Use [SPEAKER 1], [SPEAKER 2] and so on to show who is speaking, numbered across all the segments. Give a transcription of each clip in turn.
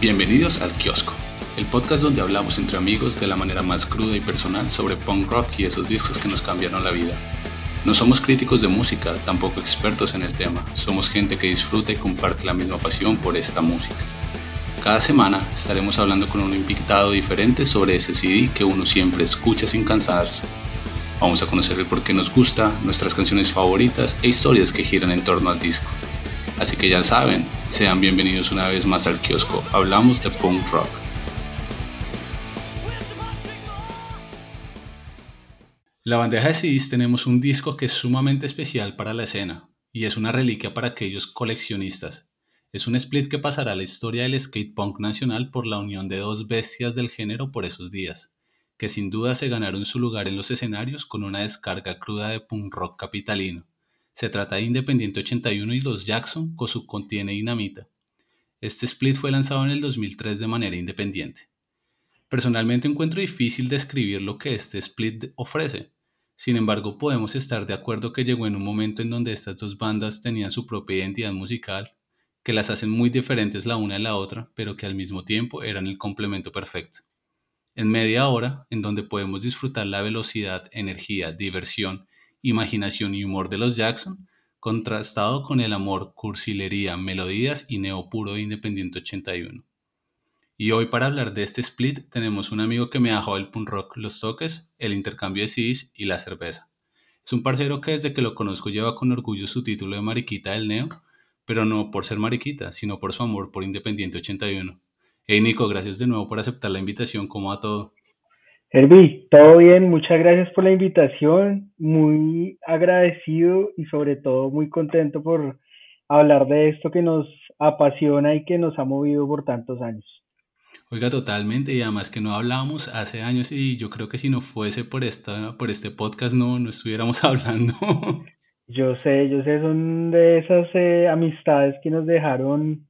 [SPEAKER 1] Bienvenidos al Kiosco, el podcast donde hablamos entre amigos de la manera más cruda y personal sobre punk rock y esos discos que nos cambiaron la vida. No somos críticos de música, tampoco expertos en el tema, somos gente que disfruta y comparte la misma pasión por esta música. Cada semana estaremos hablando con un invitado diferente sobre ese CD que uno siempre escucha sin cansarse. Vamos a conocer el por qué nos gusta, nuestras canciones favoritas e historias que giran en torno al disco. Así que ya saben, sean bienvenidos una vez más al kiosco. Hablamos de punk rock. La bandeja de CDs tenemos un disco que es sumamente especial para la escena y es una reliquia para aquellos coleccionistas. Es un split que pasará a la historia del skate punk nacional por la unión de dos bestias del género por esos días, que sin duda se ganaron su lugar en los escenarios con una descarga cruda de punk rock capitalino. Se trata de Independiente 81 y Los Jackson con su Contiene Dinamita. Este split fue lanzado en el 2003 de manera independiente. Personalmente encuentro difícil describir lo que este split ofrece. Sin embargo, podemos estar de acuerdo que llegó en un momento en donde estas dos bandas tenían su propia identidad musical, que las hacen muy diferentes la una de la otra, pero que al mismo tiempo eran el complemento perfecto. En media hora, en donde podemos disfrutar la velocidad, energía, diversión imaginación y humor de los Jackson, contrastado con el amor, cursilería, melodías y neopuro de Independiente 81. Y hoy para hablar de este split tenemos un amigo que me dejado el punk rock, los toques, el intercambio de CDs y la cerveza. Es un parcero que desde que lo conozco lleva con orgullo su título de mariquita del neo, pero no por ser mariquita, sino por su amor por Independiente 81. Hey Nico, gracias de nuevo por aceptar la invitación, ¿cómo va todo?
[SPEAKER 2] Herbi, todo bien, muchas gracias por la invitación, muy agradecido y sobre todo muy contento por hablar de esto que nos apasiona y que nos ha movido por tantos años.
[SPEAKER 1] Oiga, totalmente, y además que no hablábamos hace años y yo creo que si no fuese por esta, por este podcast no, no estuviéramos hablando.
[SPEAKER 2] Yo sé, yo sé, son de esas eh, amistades que nos dejaron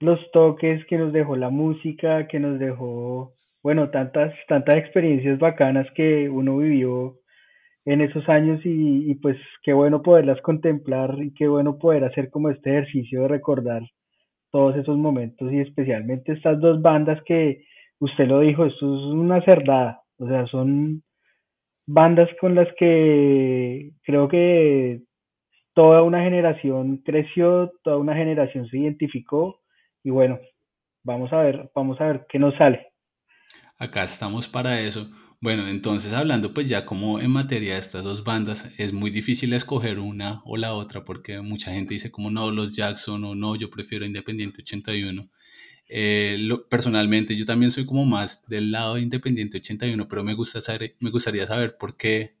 [SPEAKER 2] los toques, que nos dejó la música, que nos dejó bueno, tantas, tantas experiencias bacanas que uno vivió en esos años y, pues qué bueno poderlas contemplar y qué bueno poder hacer como este ejercicio de recordar todos esos momentos y especialmente estas dos bandas que usted lo dijo, esto es una cerdada, o sea, son bandas con las que creo que toda una generación creció, toda una generación se identificó y bueno, vamos a ver, vamos a ver qué nos sale
[SPEAKER 1] acá estamos para eso. Bueno, entonces hablando pues ya como en materia de estas dos bandas, es muy difícil escoger una o la otra porque mucha gente dice como no, los Jackson o no, yo prefiero Independiente 81. Eh, personalmente yo también soy como más del lado de Independiente 81, pero me, gusta saber, me gustaría saber por qué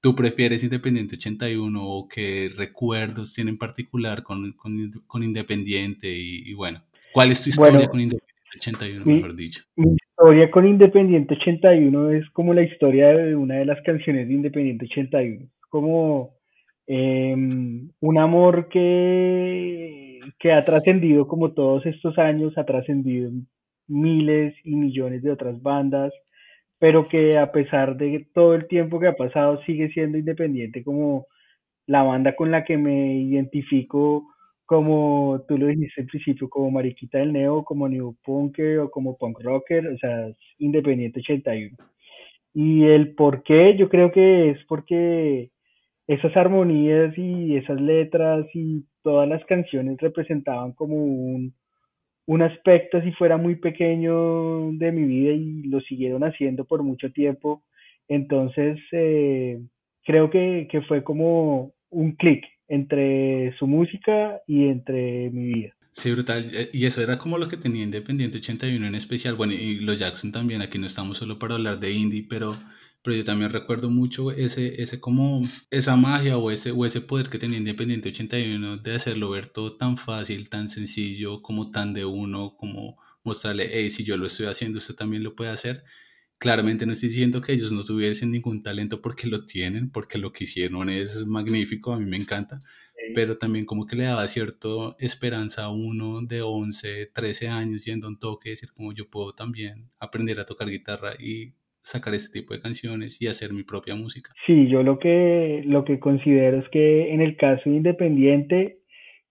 [SPEAKER 1] tú prefieres Independiente 81 o qué recuerdos tiene en particular con, con, Independiente y, bueno, ¿cuál es tu historia con Independiente 81, mejor dicho?
[SPEAKER 2] historia con Independiente 81 es como la historia de una de las canciones de Independiente 81. Como em, un amor que, que ha trascendido como todos estos años, ha trascendido miles y millones de otras bandas, pero que a pesar de todo el tiempo que ha pasado sigue siendo independiente como la banda con la que me identifico como tú lo dijiste al principio, como Mariquita del Neo, como New Punker o como Punk Rocker, o sea, es Independiente 81. Y el por qué, yo creo que es porque esas armonías y esas letras y todas las canciones representaban como un, un aspecto, si fuera muy pequeño, de mi vida y lo siguieron haciendo por mucho tiempo. Entonces, eh, creo que, que fue como un clic entre su música y entre mi vida.
[SPEAKER 1] Sí, brutal. Eh, y eso era como lo que tenía Independiente 81 en especial. Bueno, y los Jackson también. Aquí no estamos solo para hablar de indie, pero, pero yo también recuerdo mucho ese, ese como, esa magia o ese, o ese poder que tenía Independiente 81 de hacerlo ver todo tan fácil, tan sencillo, como tan de uno, como mostrarle, hey, si yo lo estoy haciendo, usted también lo puede hacer. Claramente no estoy diciendo que ellos no tuviesen ningún talento porque lo tienen, porque lo que hicieron es magnífico, a mí me encanta, pero también como que le daba cierta esperanza a uno de 11, 13 años yendo a un toque, decir como yo puedo también aprender a tocar guitarra y sacar este tipo de canciones y hacer mi propia música.
[SPEAKER 2] Sí, yo lo que, lo que considero es que en el caso Independiente,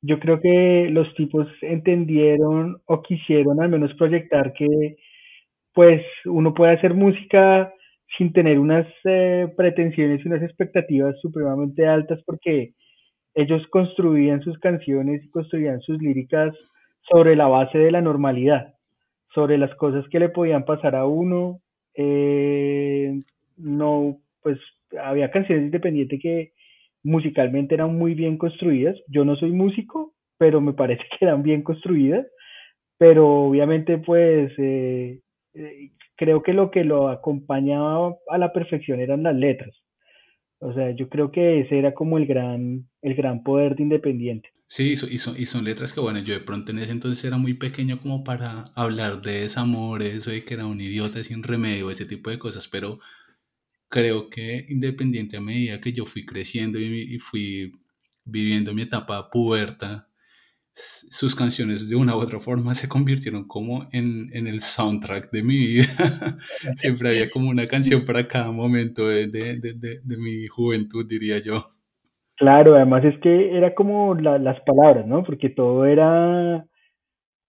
[SPEAKER 2] yo creo que los tipos entendieron o quisieron al menos proyectar que pues uno puede hacer música sin tener unas eh, pretensiones y unas expectativas supremamente altas porque ellos construían sus canciones y construían sus líricas sobre la base de la normalidad, sobre las cosas que le podían pasar a uno. Eh, no, pues había canciones independientes que musicalmente eran muy bien construidas. Yo no soy músico, pero me parece que eran bien construidas. Pero obviamente, pues eh, eh, creo que lo que lo acompañaba a la perfección eran las letras. O sea, yo creo que ese era como el gran, el gran poder de Independiente.
[SPEAKER 1] Sí, y son, y son letras que, bueno, yo de pronto en ese entonces era muy pequeño como para hablar de desamor, eso de que era un idiota sin remedio, ese tipo de cosas, pero creo que independiente a medida que yo fui creciendo y, y fui viviendo mi etapa puberta, sus canciones de una u otra forma se convirtieron como en, en el soundtrack de mi vida. Siempre había como una canción para cada momento de, de, de, de, mi juventud, diría yo.
[SPEAKER 2] Claro, además es que era como la, las palabras, ¿no? Porque todo era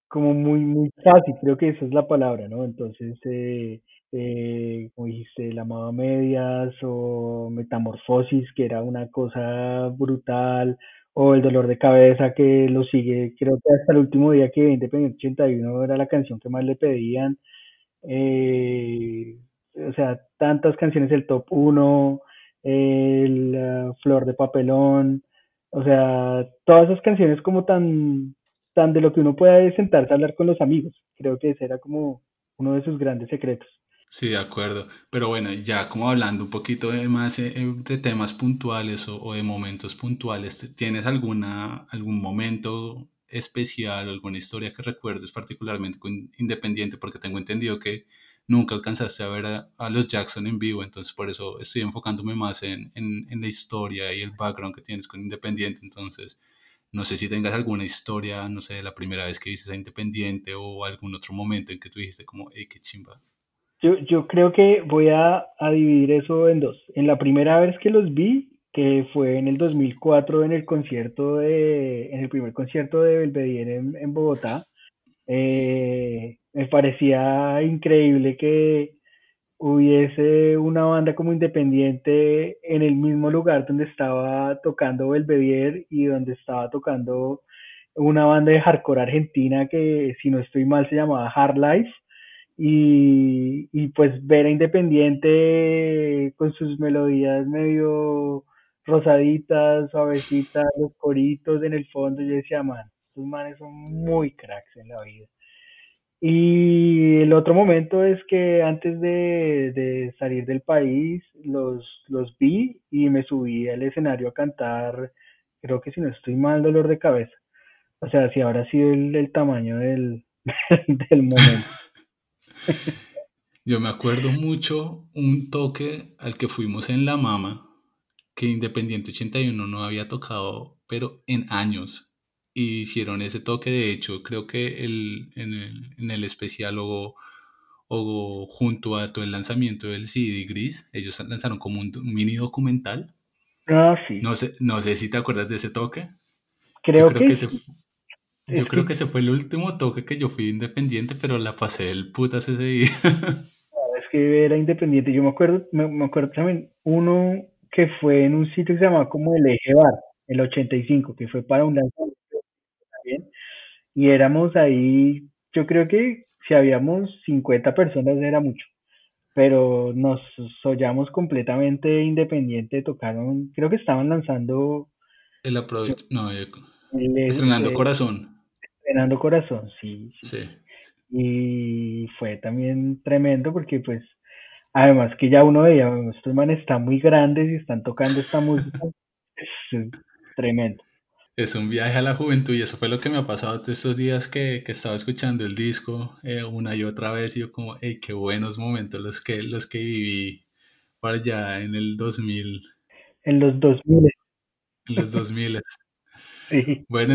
[SPEAKER 2] como muy, muy fácil, creo que esa es la palabra, ¿no? Entonces, eh, eh, como dijiste, La Amado Medias o Metamorfosis, que era una cosa brutal, o El dolor de cabeza que lo sigue, creo que hasta el último día que Independiente 81 era la canción que más le pedían. Eh, o sea, tantas canciones del top 1, el Flor de Papelón, o sea, todas esas canciones como tan, tan de lo que uno puede sentarse a hablar con los amigos. Creo que ese era como uno de sus grandes secretos.
[SPEAKER 1] Sí, de acuerdo. Pero bueno, ya como hablando un poquito de más eh, eh, de temas puntuales o, de momentos puntuales, ¿tienes alguna, algún momento especial o alguna historia que recuerdes particularmente con Independiente? Porque tengo entendido que nunca alcanzaste a ver a, los Jackson en vivo, entonces por eso estoy enfocándome más en, en, en la historia y el background que tienes con Independiente. Entonces, no sé si tengas alguna historia, no sé, de la primera vez que viste a Independiente o algún otro momento en que tú dijiste como, hey, qué chimba.
[SPEAKER 2] Yo, yo creo que voy a, a, dividir eso en dos. En la primera vez que los vi, que fue en el 2004 en el concierto de, en el primer concierto de Belvedere en, en Bogotá, eh, me parecía increíble que hubiese una banda como independiente en el mismo lugar donde estaba tocando Belvedere y donde estaba tocando una banda de hardcore argentina que si no estoy mal se llamaba Hard Life y, y pues ver a Independiente con sus melodías medio rosaditas, suavecitas, los coritos en el fondo, yo decía, man, estos manes son muy cracks en la vida. Y el otro momento es que antes de, de salir del país los, los vi y me subí al escenario a cantar, creo que si no estoy mal, dolor de cabeza. O sea, si ahora ha sido el, el tamaño del, del momento.
[SPEAKER 1] Yo me acuerdo mucho un toque al que fuimos en La Mama, que Independiente 81 no había tocado, pero en años. Y hicieron ese toque, de hecho, creo que el, en, el, en el especial o, o, junto a todo el lanzamiento del CD Gris, ellos lanzaron como un, un mini documental.
[SPEAKER 2] Ah, sí.
[SPEAKER 1] No sé, no sé si te acuerdas de ese toque.
[SPEAKER 2] Creo, creo que,
[SPEAKER 1] que sí. Yo creo que ese fue el último toque que yo fui independiente, pero la pasé el putas ese día.
[SPEAKER 2] es que era independiente. Yo me acuerdo, me, me, acuerdo también uno que fue en un sitio que se llamaba como el Eje Bar, el 85, que fue para un lanzamiento también. Y éramos ahí, yo creo que si habíamos 50 personas era mucho. Pero nos soñamos completamente independiente, tocaron, creo que estaban lanzando...
[SPEAKER 1] El aprovech... No, el, estrenando el, Corazón.
[SPEAKER 2] Fernando Corazón, sí, sí. Y fue también tremendo porque pues además que ya uno veía, estos manes están muy grandes y están tocando esta música, es tremendo.
[SPEAKER 1] es un viaje a la juventud y eso fue lo que me ha pasado todos estos días que, que estaba escuchando el disco eh, una y otra vez y yo como, hey, qué buenos momentos los que, los que viví para allá en el 2000.
[SPEAKER 2] En los 2000.
[SPEAKER 1] En los 2000.
[SPEAKER 2] sí.
[SPEAKER 1] Bueno,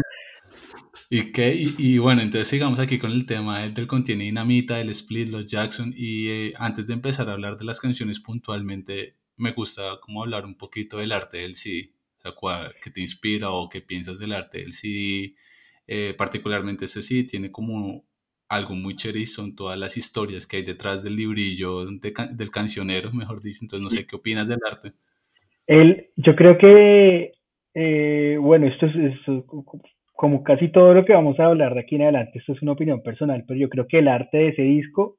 [SPEAKER 1] ¿y qué? Y, y, bueno, entonces sigamos aquí con el tema del contiene dinamita, el split, los Jackson y eh, antes de empezar a hablar de las canciones puntualmente, me gusta como hablar un poquito del arte del CD ¿qué te inspira o qué piensas del arte del CD? Eh, particularmente este sí tiene como algo muy chévere son todas las historias que hay detrás del librillo del cancionero, mejor dicho. Entonces, no sé qué opinas del arte.
[SPEAKER 2] El, yo creo que, eh, bueno, esto es, como casi todo lo que vamos a hablar de aquí en adelante, esto es una opinión personal, pero yo creo que el arte de ese disco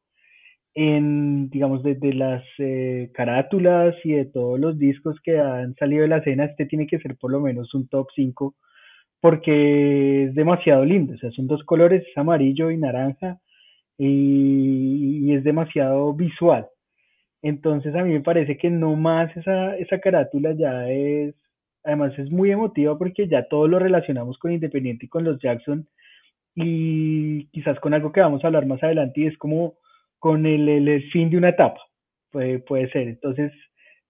[SPEAKER 2] en, digamos, desde las eh, carátulas y de todos los discos que han salido de la escena, este tiene que ser por lo menos un top 5 porque es demasiado lindo, o sea, son dos colores, es amarillo y naranja y, y es demasiado visual. Entonces a mí me parece que no más esa, esa carátula ya es, además es muy emotiva porque ya todo lo relacionamos con Independiente y con los Jackson. Y quizás con algo que vamos a hablar más adelante y es como con el, el, fin de una etapa, puede, puede ser. Entonces,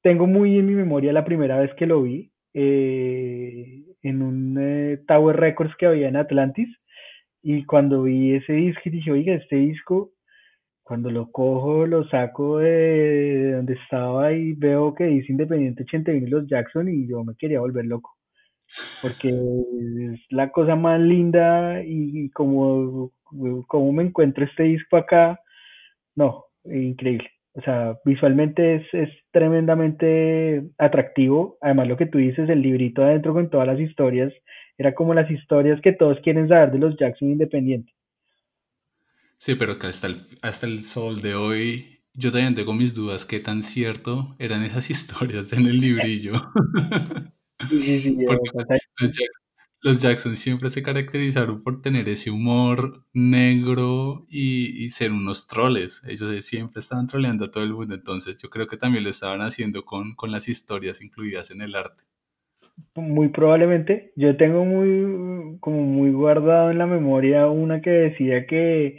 [SPEAKER 2] tengo muy en mi memoria la primera vez que lo vi eh, en un eh, Tower Records que había en Atlantis. Y cuando vi ese disco dije, oiga, este disco, cuando lo cojo, lo saco de, donde estaba y veo que dice Independiente 81 y los Jackson y yo me quería volver loco porque es la cosa más linda y, como, como me encuentro este disco acá, no, increíble. O sea, visualmente es, es tremendamente atractivo. Además, lo que tú dices, el librito adentro con todas las historias, era como las historias que todos quieren saber de los Jackson Independientes.
[SPEAKER 1] Sí, pero que hasta el, hasta el sol de hoy, yo también tengo mis dudas qué tan cierto eran esas historias en el librillo.
[SPEAKER 2] Sí, sí, sí,
[SPEAKER 1] Porque los Jackson, los Jackson siempre se caracterizaron por tener ese humor negro y, y, ser unos troles. Ellos siempre estaban troleando a todo el mundo, entonces yo creo que también lo estaban haciendo con, con las historias incluidas en el arte.
[SPEAKER 2] Muy probablemente. Yo tengo muy, como muy guardado en la memoria una que decía que,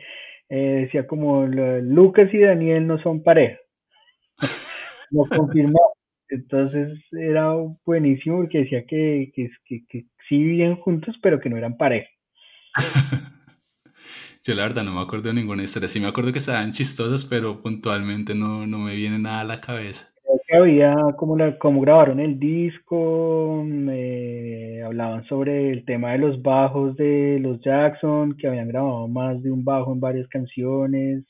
[SPEAKER 2] eh, decía como Lucas y Daniel no son pareja. Lo confirmó. Entonces era buenísimo porque decía que, que, que, que sí vivían juntos, pero que no eran pareja.
[SPEAKER 1] Yo la verdad no me acuerdo de ninguna historia. Sí me acuerdo que estaban chistosas, pero puntualmente no, no me viene nada a la cabeza.
[SPEAKER 2] Que había como, la, como grabaron el disco, eh, hablaban sobre el tema de los bajos de los Jackson, que habían grabado más de un bajo en varias canciones,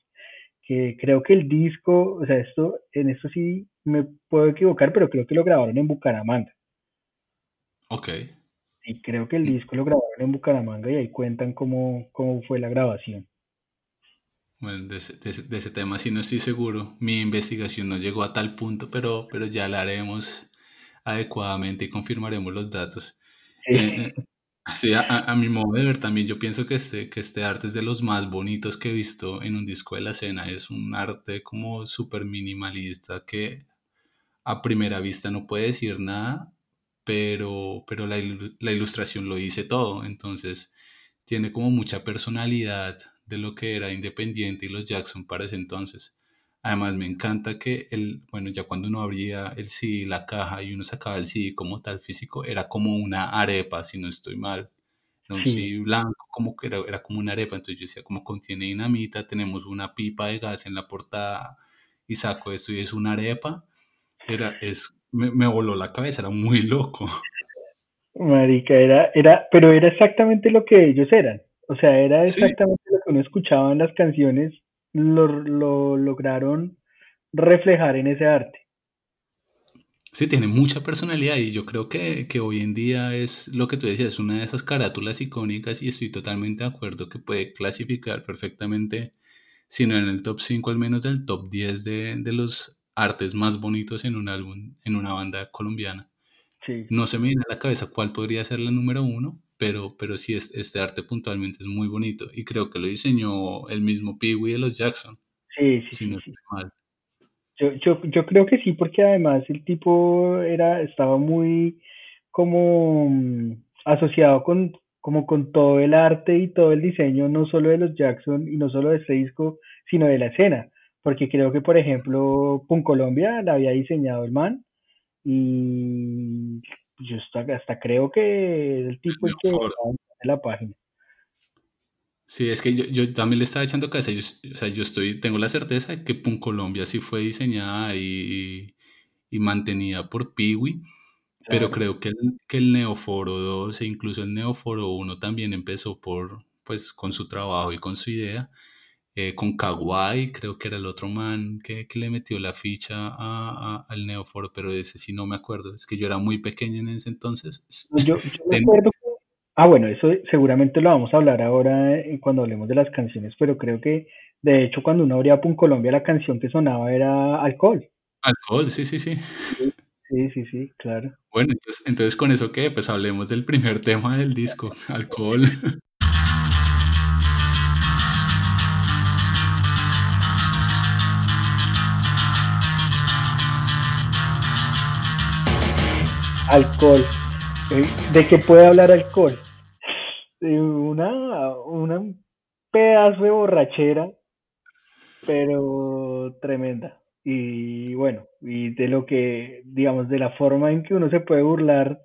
[SPEAKER 2] que creo que el disco, o sea, esto, en esto sí me puedo equivocar, pero creo que lo grabaron en Bucaramanga.
[SPEAKER 1] Ok.
[SPEAKER 2] Y creo que el disco lo grabaron en Bucaramanga y ahí cuentan cómo, cómo fue la grabación.
[SPEAKER 1] Bueno, de ese, de, ese, de ese, tema sí no estoy seguro. Mi investigación no llegó a tal punto, pero, pero ya la haremos adecuadamente y confirmaremos los datos. Sí. Eh, sí, a, a, mi modo de ver también yo pienso que este, que este arte es de los más bonitos que he visto en un disco de la escena. Es un arte como súper minimalista que a primera vista no puede decir nada, pero, pero la, la, ilustración lo dice todo, entonces tiene como mucha personalidad de lo que era Independiente y los Jackson para ese entonces. Además me encanta que el, bueno, ya cuando uno abría el CD, la caja y uno sacaba el CD como tal físico, era como una arepa, si no estoy mal. Era un sí. CD blanco, como que era, era como una arepa, entonces yo decía, como contiene dinamita, tenemos una pipa de gas en la portada y saco esto y es una arepa. Era, es me, me, voló la cabeza, era muy loco.
[SPEAKER 2] Marica, era, era, pero era exactamente lo que ellos eran. O sea, era exactamente sí. lo que uno escuchaba en las canciones, lo, lo lograron reflejar en ese arte.
[SPEAKER 1] Sí, tiene mucha personalidad y yo creo que, que, hoy en día es lo que tú decías, una de esas carátulas icónicas y estoy totalmente de acuerdo que puede clasificar perfectamente, si no en el top 5, al menos del top 10 de, de los artes más bonitos en un álbum, en una banda colombiana.
[SPEAKER 2] Sí.
[SPEAKER 1] No se me viene a la cabeza cuál podría ser la número uno, pero, pero sí es, este arte puntualmente es muy bonito y creo que lo diseñó el mismo Pee Wee de los Jackson.
[SPEAKER 2] Sí, sí,
[SPEAKER 1] si no
[SPEAKER 2] sí.
[SPEAKER 1] Mal.
[SPEAKER 2] Yo, yo, yo creo que sí, porque además el tipo era, estaba muy como, asociado con como con todo el arte y todo el diseño, no solo de los Jackson y no solo de este disco, sino de la escena. Porque creo que, por ejemplo, Pun Colombia la había diseñado el man y yo hasta, hasta creo que el tipo es que en la página.
[SPEAKER 1] Sí, es que yo, yo, también le estaba echando cabeza. Yo, o sea, yo estoy, tengo la certeza de que Pun Colombia sí fue diseñada y, y mantenida por Piwi pero creo que el, que el Neoforo 2 e incluso el Neoforo 1 también empezó por, pues, con su trabajo y con su idea. Eh, con Kawaii, creo que era el otro man que, que le metió la ficha a, al Neoforo, pero ese sí no me acuerdo. Es que yo era muy pequeño en ese entonces.
[SPEAKER 2] Yo, me acuerdo Ah, bueno, eso seguramente lo vamos a hablar ahora eh, cuando hablemos de las canciones, pero creo que de hecho cuando uno abría Pun Colombia la canción que sonaba era Alcohol.
[SPEAKER 1] Alcohol, sí, sí, sí.
[SPEAKER 2] Sí, sí, sí, claro.
[SPEAKER 1] Bueno, entonces, entonces con eso qué, pues hablemos del primer tema del disco, alcohol.
[SPEAKER 2] Alcohol. Eh, ¿De qué puede hablar alcohol? Una, una pedazo de borrachera, pero tremenda y bueno, y de lo que, digamos, de la forma en que uno se puede burlar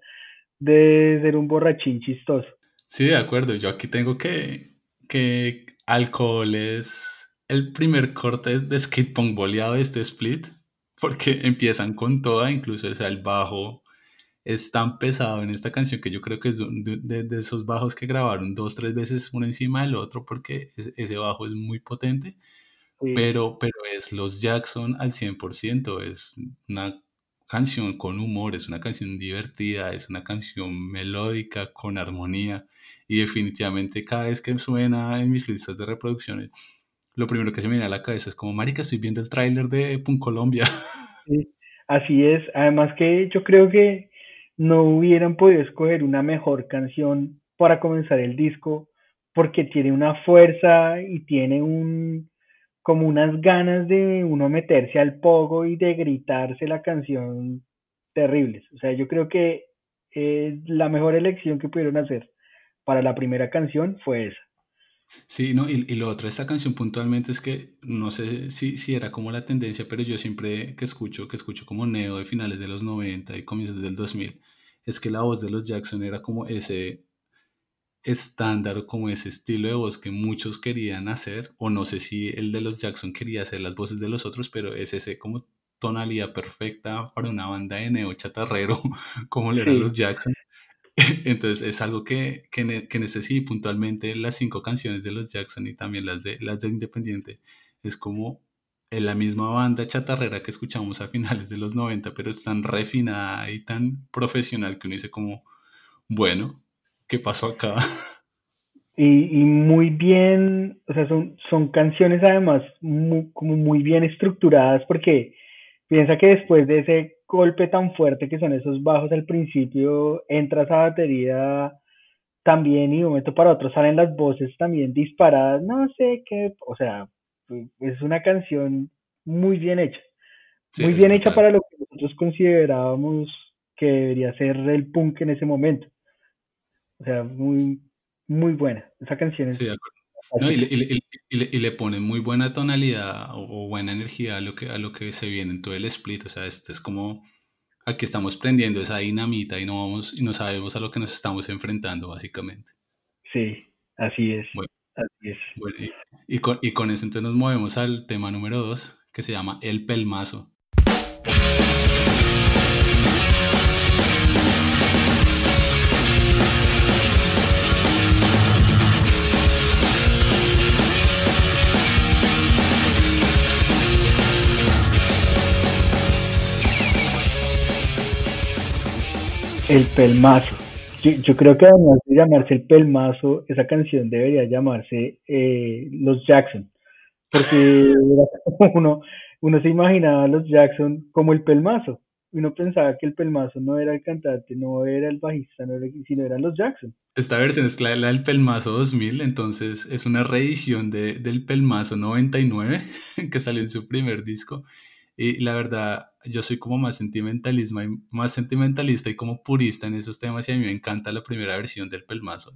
[SPEAKER 2] de ser un borrachín chistoso.
[SPEAKER 1] Sí, de acuerdo. Yo aquí tengo que, que alcohol es el primer corte de skatepunk boleado de este split, porque empiezan con toda, incluso, o sea, el bajo es tan pesado en esta canción que yo creo que es de, de, esos bajos que grabaron dos, tres veces uno encima del otro, porque ese bajo es muy potente pero, pero es los Jackson al 100%, es una canción con humor, es una canción divertida, es una canción melódica, con armonía, y definitivamente cada vez que suena en mis listas de reproducciones, lo primero que se me viene a la cabeza es como, marica, estoy viendo el tráiler de Pun Colombia.
[SPEAKER 2] Sí, así es, además que yo creo que no hubieran podido escoger una mejor canción para comenzar el disco, porque tiene una fuerza y tiene un, como unas ganas de uno meterse al pogo y de gritarse la canción terribles. O sea, yo creo que eh, la mejor elección que pudieron hacer para la primera canción fue esa.
[SPEAKER 1] Sí, no, y, lo otro, esta canción puntualmente es que no sé si, si era como la tendencia, pero yo siempre que escucho, que escucho como Neo de finales de los 90 y comienzos del 2000, es que la voz de los Jackson era como ese estándar o como ese estilo de voz que muchos querían hacer, o no sé si el de los Jackson quería hacer las voces de los otros, pero es ese como tonalidad perfecta para una banda de neo chatarrero como le eran los Jackson. Entonces es algo que, que, que necesito puntualmente las cinco canciones de los Jackson y también las de, las de Independiente. Es como en la misma banda chatarrera que escuchamos a finales de los 90, pero es tan refinada y tan profesional que uno dice como, bueno, ¿Qué pasó acá?
[SPEAKER 2] Y, muy bien, o sea, son, son canciones además como muy bien estructuradas porque piensa que después de ese golpe tan fuerte que son esos bajos al principio, entra esa batería también y de un momento para otro salen las voces también disparadas, no sé qué, o sea, es una canción muy bien hecha, muy bien hecha para lo que nosotros considerábamos que debería ser el punk en ese momento. O sea, muy, muy buena. Esa canción es... Sí, de
[SPEAKER 1] acuerdo. y, le, pone muy buena tonalidad o, buena energía a lo, que, a lo que se viene en todo el split. O sea, este es como aquí estamos prendiendo esa dinamita y no vamos y no sabemos a lo que nos estamos enfrentando, básicamente.
[SPEAKER 2] Sí, así es. Así es.
[SPEAKER 1] y, con, y con eso entonces nos movemos al tema número dos, que se llama El Pelmazo.
[SPEAKER 2] El Pelmazo. Yo, creo que además de llamarse El Pelmazo, esa canción debería llamarse eh, Los Jackson. Porque uno, uno se imaginaba a los Jackson como el Pelmazo. Uno pensaba que el Pelmazo no era el cantante, no era el bajista, no era, sino eran los Jackson.
[SPEAKER 1] Esta versión es la, del Pelmazo 2000, entonces es una reedición de, del Pelmazo 99 que salió en su primer disco Y la verdad, yo soy como más sentimentalismo, más sentimentalista y como purista en esos temas y a mí me encanta la primera versión del pelmazo,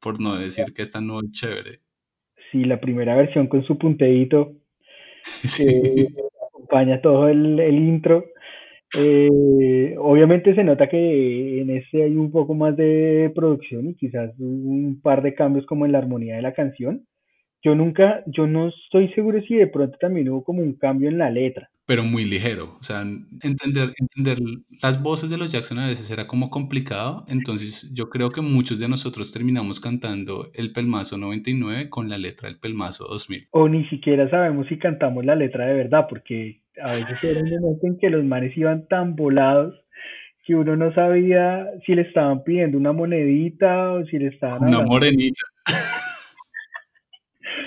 [SPEAKER 1] por no decir que esta no es chévere.
[SPEAKER 2] Sí, la primera versión con su punteíto que acompaña todo el, el intro. Eh, obviamente se nota que en este hay un poco más de producción y quizás un par de cambios como en la armonía de la canción. Yo nunca, yo no estoy seguro si de pronto también hubo como un cambio en la letra
[SPEAKER 1] pero muy ligero. O sea, entender, entender las voces de los Jackson a veces era como complicado. Entonces, yo creo que muchos de nosotros terminamos cantando el Pelmazo 99 con la letra del Pelmazo 2000.
[SPEAKER 2] O ni siquiera sabemos si cantamos la letra de verdad, porque a veces era un momento en que los manes iban tan volados que uno no sabía si le estaban pidiendo una monedita o si le estaban...
[SPEAKER 1] Una morenita.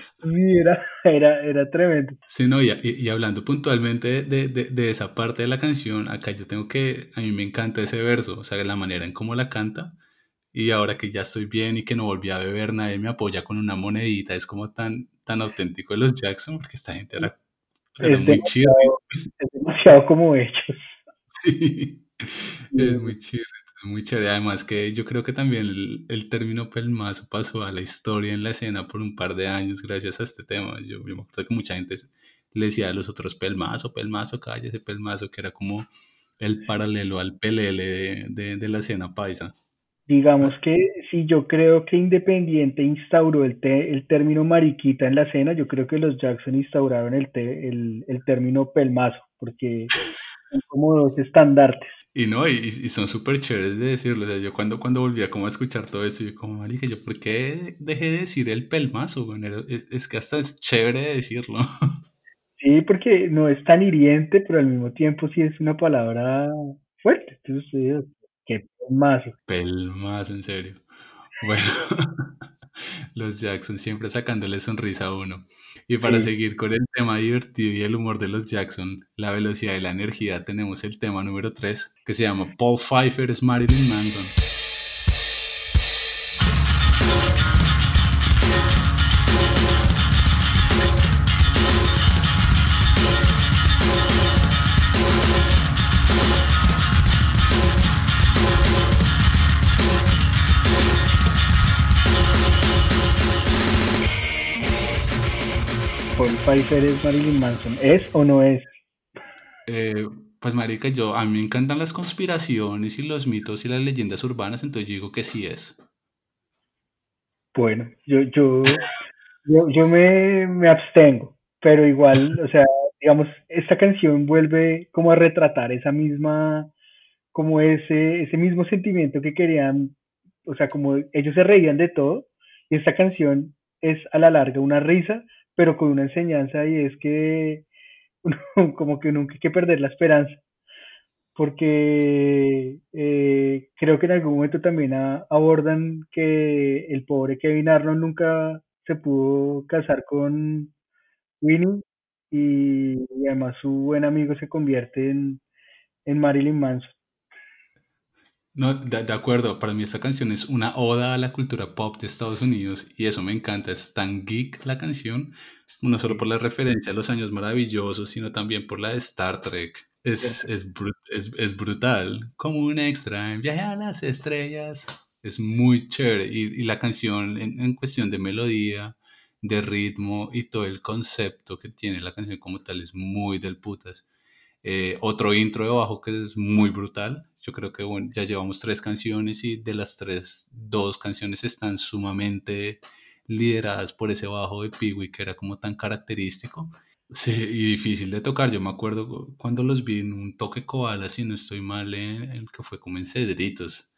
[SPEAKER 2] Sí, era, era, era tremendo.
[SPEAKER 1] Sí, no, y, y hablando puntualmente de, de, de, esa parte de la canción, acá yo tengo que, a mí me encanta ese verso, o sea, la manera en cómo la canta, y ahora que ya estoy bien y que no volví a beber, nadie me apoya con una monedita, es como tan, tan auténtico de los Jackson, porque esta gente era, muy chido.
[SPEAKER 2] Es demasiado como ellos.
[SPEAKER 1] Sí, es muy chido. Muy chévere, además que yo creo que también el, término pelmazo pasó a la historia en la escena por un par de años gracias a este tema. Yo me acuerdo que mucha gente le decía a los otros pelmazo, pelmazo, cállese, pelmazo, que era como el paralelo al pelele de, la escena paisa.
[SPEAKER 2] Digamos que si yo creo que Independiente instauró el, el término mariquita en la escena, yo creo que los Jackson instauraron el, el, el término pelmazo, porque son como dos estandartes.
[SPEAKER 1] Y no, y, son súper chéveres de decirlo. O sea, yo cuando, cuando volvía como a escuchar todo esto, yo como, marica, yo ¿por qué dejé de decir el pelmazo? Bueno, es, que hasta es chévere de decirlo.
[SPEAKER 2] Sí, porque no es tan hiriente, pero al mismo tiempo sí es una palabra fuerte. Entonces, ¿qué pelmazo?
[SPEAKER 1] Pelmazo, en serio. Bueno, los Jackson siempre sacándole sonrisa a uno. Y para seguir con el tema divertido y el humor de los Jackson, la velocidad y la energía, tenemos el tema número 3 que se llama Paul Pfeiffer's Marilyn Manson.
[SPEAKER 2] Es Marilyn Manson. ¿Es o no es?
[SPEAKER 1] Eh, pues marica, yo, a mí me encantan las conspiraciones y los mitos y las leyendas urbanas, entonces yo digo que sí es.
[SPEAKER 2] Bueno, yo, yo, yo, me, me abstengo, pero igual, o sea, digamos, esta canción vuelve como a retratar esa misma, como ese, ese mismo sentimiento que querían, o sea, como ellos se reían de todo, y esta canción es a la larga una risa, pero con una enseñanza y es que como que nunca hay que perder la esperanza, porque eh, creo que en algún momento también abordan que el pobre Kevin Arnold nunca se pudo casar con Winnie y, además su buen amigo se convierte en, en Marilyn Manson.
[SPEAKER 1] No, de, acuerdo, para mí esta canción es una oda a la cultura pop de Estados Unidos y eso me encanta, es tan geek la canción, no solo por la referencia a los años maravillosos, sino también por la de Star Trek. Es, es, es, brutal, como un extra en Viaje a las Estrellas. Es muy chévere y, y la canción en, en cuestión de melodía, de ritmo y todo el concepto que tiene la canción como tal es muy del putas. Eh, otro intro de bajo que es muy brutal. Yo creo que bueno, ya llevamos tres canciones y de las tres, dos canciones están sumamente lideradas por ese bajo de Peewee que era como tan característico. Sí, y difícil de tocar. Yo me acuerdo cuando los vi en un toque koala, si no estoy mal, en el que fue como en Cedritos.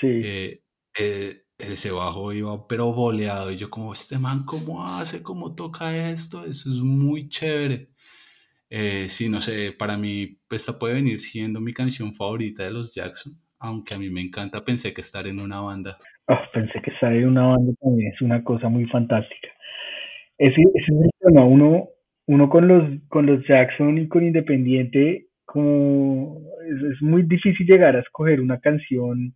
[SPEAKER 2] Sí.
[SPEAKER 1] Eh, eh, ese bajo iba pero boleado y yo como, este man, ¿cómo hace? ¿Cómo toca esto? Eso es muy chévere. Eh, sí, no sé, para mí esta puede venir siendo mi canción favorita de los Jackson, aunque a mí me encanta, pensé que estar en una banda.
[SPEAKER 2] Oh, pensé que estar en una banda también es una cosa muy fantástica. Es, es el tema, uno, uno con los, con los Jackson y con Independiente, como es, es muy difícil llegar a escoger una canción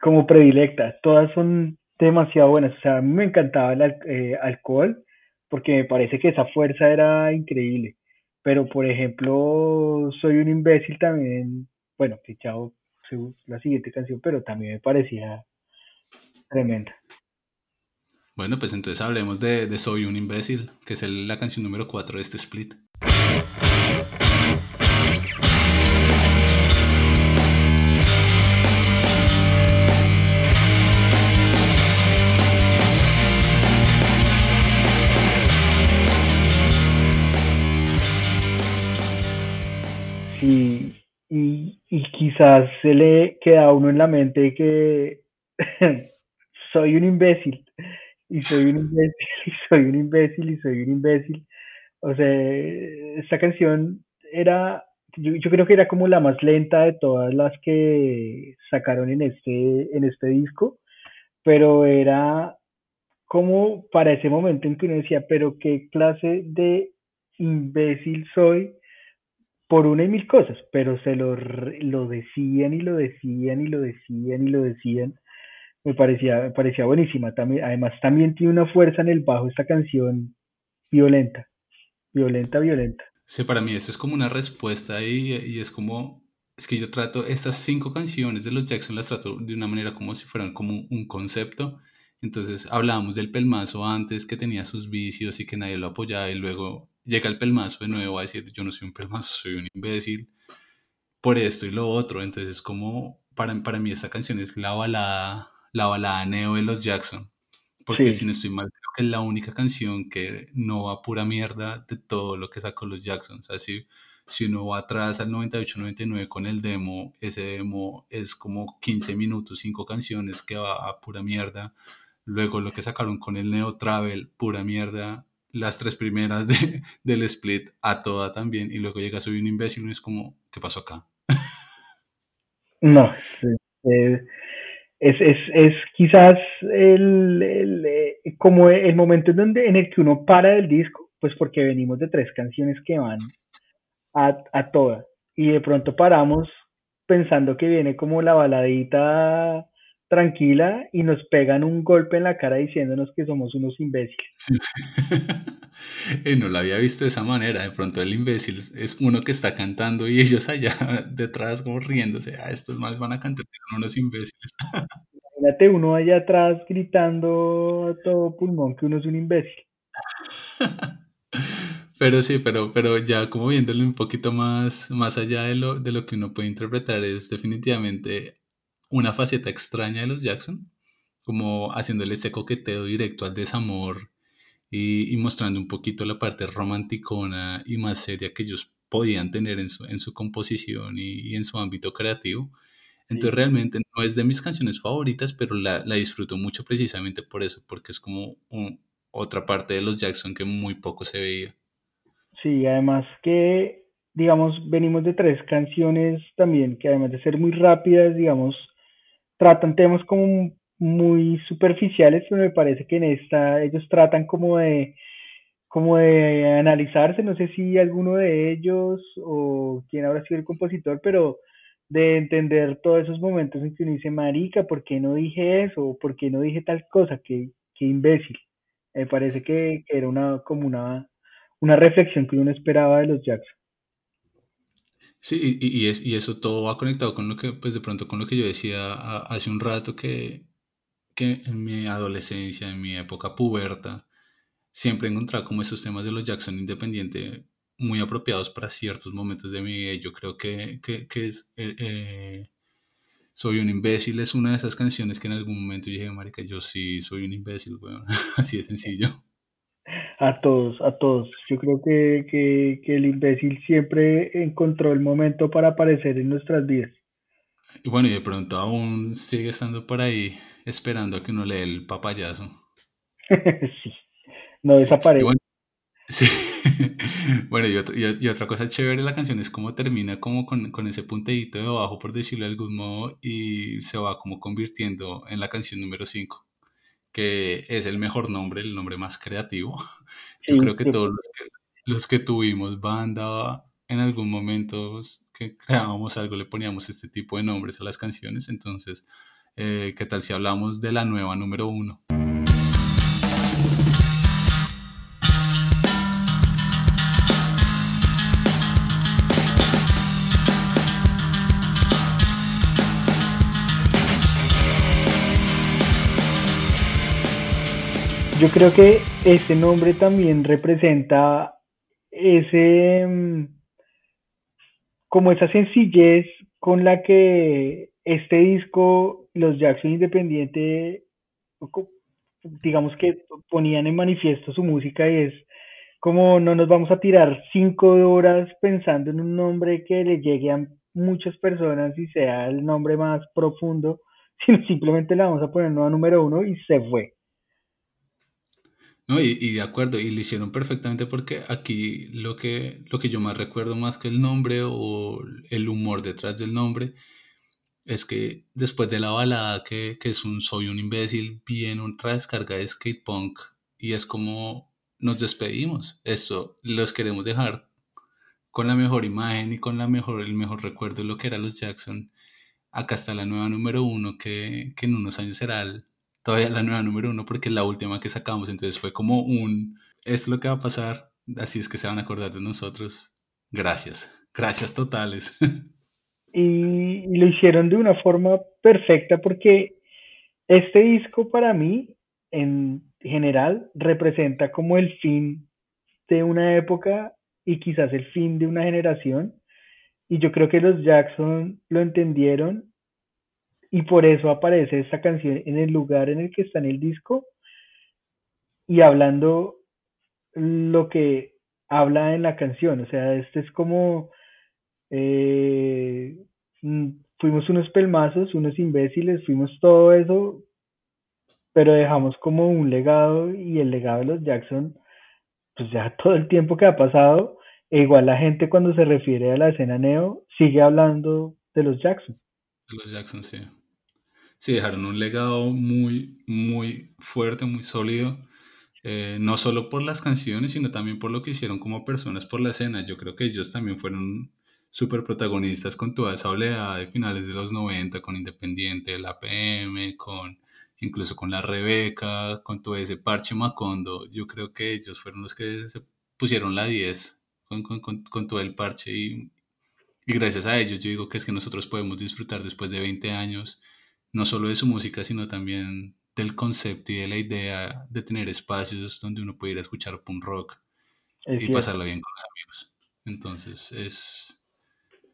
[SPEAKER 2] como predilecta. Todas son demasiado buenas. O sea, a mí me encantaba el eh, alcohol porque me parece que esa fuerza era increíble. pero por ejemplo, Soy un imbécil también, bueno, chao, la siguiente canción, pero también me parecía tremenda.
[SPEAKER 1] Bueno, pues entonces hablemos de, de Soy un imbécil, que es la canción número 4 de este split.
[SPEAKER 2] Y, y, quizás se le queda a uno en la mente que soy un imbécil y soy un imbécil y soy un imbécil y soy un imbécil. O sea, esta canción era, yo, yo, creo que era como la más lenta de todas las que sacaron en este, en este disco, pero era como para ese momento en que uno decía, pero qué clase de imbécil soy por una y mil cosas, pero se lo, lo decían y lo decían y lo decían y lo decían. Me parecía, me parecía buenísima. También, además, también tiene una fuerza en el bajo esta canción violenta, violenta, violenta.
[SPEAKER 1] Sí, para mí eso es como una respuesta y, y es como, es que yo trato estas cinco canciones de los Jackson, las trato de una manera como si fueran como un concepto. Entonces hablábamos del pelmazo antes que tenía sus vicios y que nadie lo apoyaba y luego llega el pelmazo de nuevo a decir, yo no soy un pelmazo, soy un imbécil por esto y lo otro. Entonces, como para, para mí esta canción es la balada, la balada neo de los Jackson. Porque si no estoy mal, creo que es la única canción que no va pura mierda de todo lo que sacó los Jackson. O sea, si, si uno va atrás al 98-99 con el demo, ese demo es como 15 minutos, 5 canciones que va a pura mierda. Luego lo que sacaron con el Neo Travel, pura mierda las tres primeras de, del split a toda también y luego llega Soy un imbécil y es como, ¿qué pasó acá?
[SPEAKER 2] No, es, es, es, quizás el, el, eh, como el momento en, donde, en el que uno para del disco, pues porque venimos de tres canciones que van a, a toda y de pronto paramos pensando que viene como la baladita tranquila y nos pegan un golpe en la cara diciéndonos que somos unos imbéciles.
[SPEAKER 1] no lo había visto de esa manera. De pronto el imbécil es uno que está cantando y ellos allá detrás como riéndose. Ah, estos males van a cantar, son unos imbéciles.
[SPEAKER 2] Imagínate uno allá atrás gritando a todo pulmón que uno es un imbécil.
[SPEAKER 1] Pero sí, pero, pero ya como viéndolo un poquito más, más allá de lo, de lo que uno puede interpretar, es definitivamente una faceta extraña de los Jackson, como haciéndole ese coqueteo directo al desamor y, mostrando un poquito la parte romanticona y más seria que ellos podían tener en su, en su composición y, en su ámbito creativo. Entonces realmente no es de mis canciones favoritas, pero la, la disfruto mucho precisamente por eso, porque es como otra parte de los Jackson que muy poco se veía.
[SPEAKER 2] Sí, además que, digamos, venimos de tres canciones también, que además de ser muy rápidas, digamos, tratan temas como muy superficiales, pero me parece que en esta ellos tratan como de como de analizarse, no sé si alguno de ellos o quién habrá sido el compositor, pero de entender todos esos momentos en que uno dice, marica, ¿por qué no dije eso? ¿Por qué no dije tal cosa? Qué, qué imbécil. Me parece que, era una como una, una reflexión que uno esperaba de los Jackson.
[SPEAKER 1] Sí, y, y, es, y eso todo va conectado con lo que, pues de pronto con lo que yo decía hace un rato, que, que en mi adolescencia, en mi época puberta, siempre encontraba como esos temas de los Jackson Independiente muy apropiados para ciertos momentos de mi vida. Yo creo que, que, que es, eh, eh, Soy un imbécil es una de esas canciones que en algún momento dije, marica, yo sí soy un imbécil, bueno, así de sencillo.
[SPEAKER 2] A todos, a todos. Yo creo que, que, el imbécil siempre encontró el momento para aparecer en nuestras vidas.
[SPEAKER 1] Y bueno, y de pronto aún sigue estando por ahí esperando a que uno lea el papayazo.
[SPEAKER 2] sí, no desaparece.
[SPEAKER 1] bueno, sí. bueno y, otra cosa chévere de la canción es cómo termina como con, con ese punteíto de abajo, por decirlo de algún modo, y se va como convirtiendo en la canción número 5 que es el mejor nombre, el nombre más creativo. Yo creo que todos los que, tuvimos banda en algún momento que creábamos algo le poníamos este tipo de nombres a las canciones. Entonces, eh, ¿qué tal si hablamos de la nueva número uno?
[SPEAKER 2] Yo creo que ese nombre también representa ese mm, como esa sencillez con la que este disco, los Jackson Independiente, digamos que ponían en manifiesto su música y es como no nos vamos a tirar cinco horas pensando en un nombre que le llegue a muchas personas y sea el nombre más profundo, sino simplemente le vamos a poner nueva número uno y se fue.
[SPEAKER 1] No, y, de acuerdo, y lo hicieron perfectamente porque aquí lo que, lo que yo más recuerdo más que el nombre o el humor detrás del nombre es que después de la balada que, que es un soy un imbécil, viene otra descarga de skate punk y es como nos despedimos. Esto los queremos dejar con la mejor imagen y con la mejor, el mejor recuerdo de lo que eran los Jackson. Acá está la nueva número uno que, que en unos años será el, todavía la nueva número uno porque es la última que sacamos, entonces fue como un, es lo que va a pasar, así es que se van a acordar de nosotros. Gracias, gracias totales.
[SPEAKER 2] Y lo hicieron de una forma perfecta porque este disco para mí, en general, representa como el fin de una época y quizás el fin de una generación. Y yo creo que los Jackson lo entendieron y por eso aparece esta canción en el lugar en el que está en el disco y hablando lo que habla en la canción. O sea, este es como eh, mm, fuimos unos pelmazos, unos imbéciles, fuimos todo eso, pero dejamos como un legado y el legado de los Jackson, pues ya todo el tiempo que ha pasado, e igual la gente cuando se refiere a la escena neo sigue hablando de los Jackson.
[SPEAKER 1] De los Jackson, sí. Sí, dejaron un legado muy, muy fuerte, muy sólido, eh, no solo por las canciones, sino también por lo que hicieron como personas por la escena. Yo creo que ellos también fueron súper protagonistas con toda esa oleada de finales de los 90, con Independiente, la PM, con incluso con la Rebeca, con todo ese parche Macondo. Yo creo que ellos fueron los que se pusieron la 10 con, con, con todo el parche y, y gracias a ellos yo digo que es que nosotros podemos disfrutar después de 20 años no solo de su música, sino también del concepto y de la idea de tener espacios donde uno puede ir a escuchar punk rock y pasarlo bien con los amigos. Entonces es,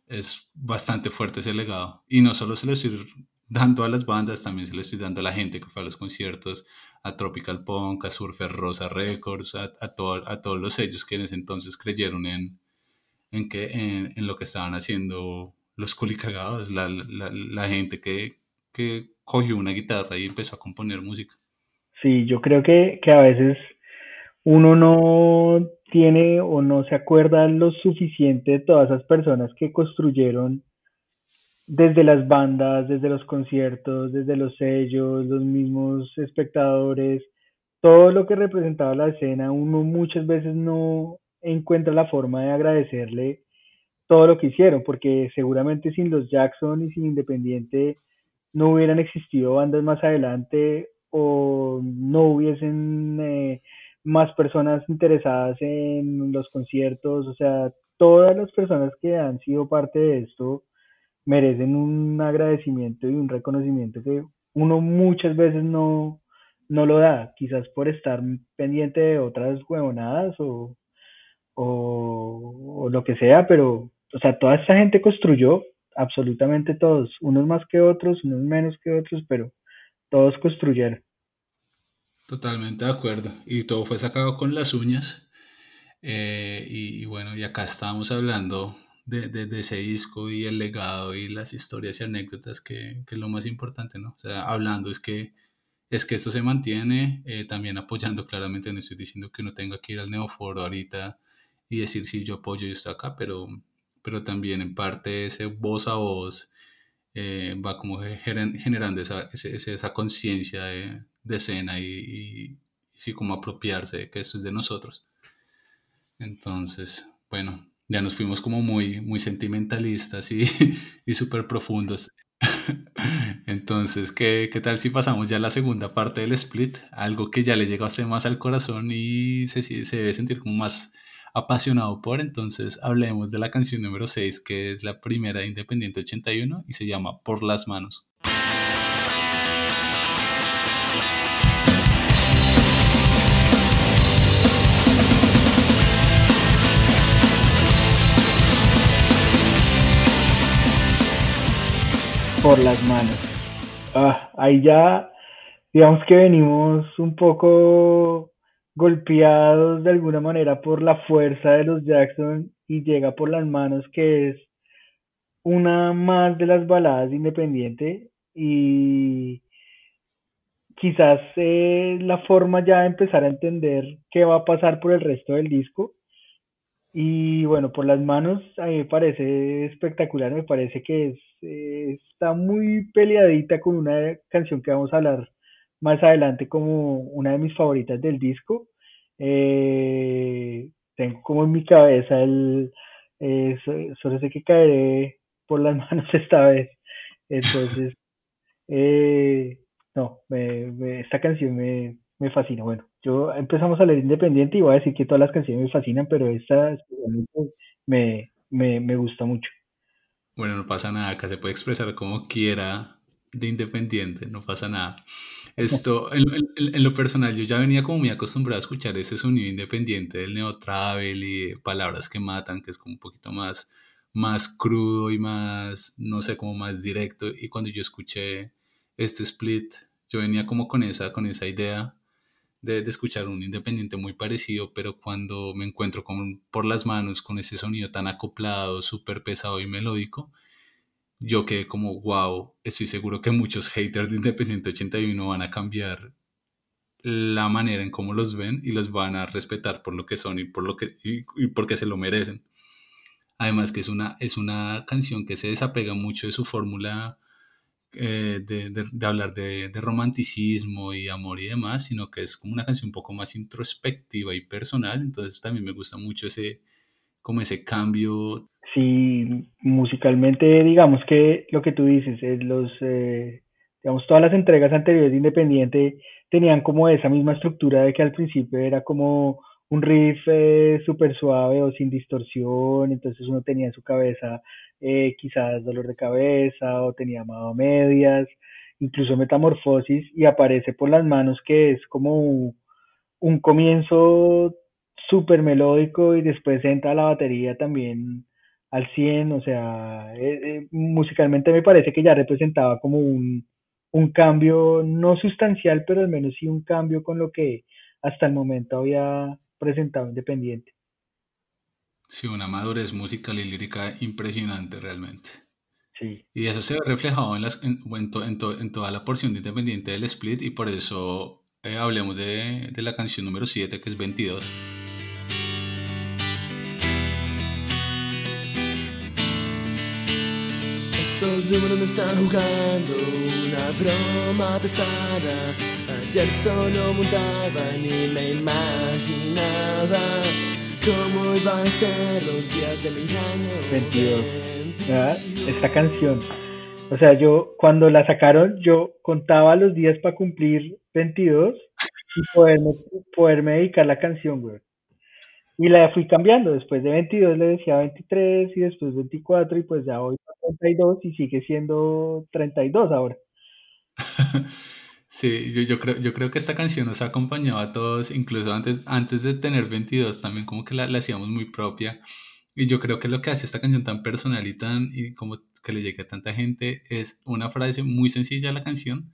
[SPEAKER 1] es bastante fuerte ese legado. Y no solo se lo estoy dando a las bandas, también se lo estoy dando a la gente que fue a los conciertos, a Tropical Punk, a Surfer Rosa Records, a, a, a todos los sellos que en ese entonces creyeron en, en, que, en, en lo que estaban haciendo los culicagados, la, la, la gente que, que cogió una guitarra y empezó a componer música.
[SPEAKER 2] Sí, yo creo que, que a veces uno no tiene o no se acuerda lo suficiente de todas esas personas que construyeron desde las bandas, desde los conciertos, desde los sellos, los mismos espectadores, todo lo que representaba la escena, uno muchas veces no encuentra la forma de agradecerle todo lo que hicieron, porque seguramente sin los Jackson y sin Independiente no hubieran existido bandas más adelante o no hubiesen eh, más personas interesadas en los conciertos, o sea, todas las personas que han sido parte de esto merecen un agradecimiento y un reconocimiento que uno muchas veces no, no lo da, quizás por estar pendiente de otras huevonadas o, o, o lo que sea, pero, o sea, toda esta gente construyó absolutamente todos, unos más que otros, unos menos que otros, pero todos construyeron.
[SPEAKER 1] Totalmente de acuerdo. Y todo fue sacado con las uñas. Eh, y, bueno, y acá estábamos hablando de, ese disco y el legado y las historias y anécdotas que, que, es lo más importante, ¿no? O sea, hablando es que es que esto se mantiene, eh, también apoyando claramente, no estoy diciendo que uno tenga que ir al Neoforo ahorita y decir si yo apoyo y estoy acá, pero pero también en parte ese voz a voz eh, va como generando esa, esa conciencia de, escena y, y, sí como apropiarse de que eso es de nosotros. Entonces, bueno, ya nos fuimos como muy, muy sentimentalistas y, y súper profundos. Entonces, ¿qué, ¿qué, tal si pasamos ya a la segunda parte del split? Algo que ya le llega a usted más al corazón y se, se debe sentir como más apasionado por. Entonces hablemos de la canción número 6, que es la primera de Independiente 81 y se llama Por las manos.
[SPEAKER 2] por las manos. Ah, ahí ya, digamos que venimos un poco golpeados de alguna manera por la fuerza de los Jackson y llega por las manos que es una más de las baladas de Independiente y quizás eh, la forma ya de empezar a entender qué va a pasar por el resto del disco. Y bueno, por las manos a mí me parece espectacular, me parece que es, eh, está muy peleadita con una canción que vamos a hablar más adelante como una de mis favoritas del disco. Eh, tengo como en mi cabeza el, eh, solo sé que caeré por las manos esta vez. Entonces, no, esta canción me, me fascina. Bueno, yo empezamos a leer Independiente y voy a decir que todas las canciones me fascinan, pero esta me, me, me gusta mucho.
[SPEAKER 1] Bueno, no pasa nada, acá se puede expresar como quiera de Independiente, no pasa nada. Esto, en, lo personal, yo ya venía como muy acostumbrado a escuchar ese sonido independiente del neo travel y palabras que matan, que es como un poquito más, más crudo y más, no sé, como más directo. Y cuando yo escuché este split, yo venía como con esa, con esa idea de, escuchar un independiente muy parecido, pero cuando me encuentro con, por las manos con ese sonido tan acoplado, súper pesado y melódico, yo quedé como, wow, estoy seguro que muchos haters de Independiente 81 van a cambiar la manera en cómo los ven y los van a respetar por lo que son y por lo que y, porque se lo merecen. Además que es una, es una canción que se desapega mucho de su fórmula eh, de, de, hablar de, de, romanticismo y amor y demás, sino que es como una canción un poco más introspectiva y personal, entonces también me gusta mucho ese, como ese cambio.
[SPEAKER 2] Sí, musicalmente digamos que lo que tú dices, es los, eh, digamos, todas las entregas anteriores de Independiente tenían como esa misma estructura de que al principio era como un riff eh, súper suave o sin distorsión, entonces uno tenía en su cabeza eh, quizás dolor de cabeza o tenía amado medias, incluso metamorfosis y aparece por las manos que es como un, comienzo súper melódico y después entra la batería también al 100, o sea, eh, musicalmente me parece que ya representaba como un, un cambio no sustancial, pero al menos sí un cambio con lo que hasta el momento había presentado Independiente.
[SPEAKER 1] Sí, una madurez musical y lírica impresionante realmente.
[SPEAKER 2] Sí.
[SPEAKER 1] Y eso se ve reflejado en, las, en, en, toda la porción de Independiente del split y por eso eh, hablemos de, de, la canción número 7 que es 22. Estos números me están jugando una broma pesada Ayer solo montaban y me imaginaba cómo iban a ser los días de mi año.
[SPEAKER 2] 22. Esta canción. O sea, yo cuando la sacaron, yo contaba los días para cumplir 22 y poderme, poderme dedicar la canción, güey. Y la fui cambiando. Después de 22 le decía 23 y después 24 y pues ya para 32 y sigue siendo 32 ahora.
[SPEAKER 1] Sí, yo, yo, creo, yo creo que esta canción nos ha acompañado a todos, incluso antes, antes de tener 22, también como que la, la hacíamos muy propia. Y yo creo que lo que hace esta canción tan personal y tan, y como que le llegue a tanta gente, es una frase muy sencilla de la canción,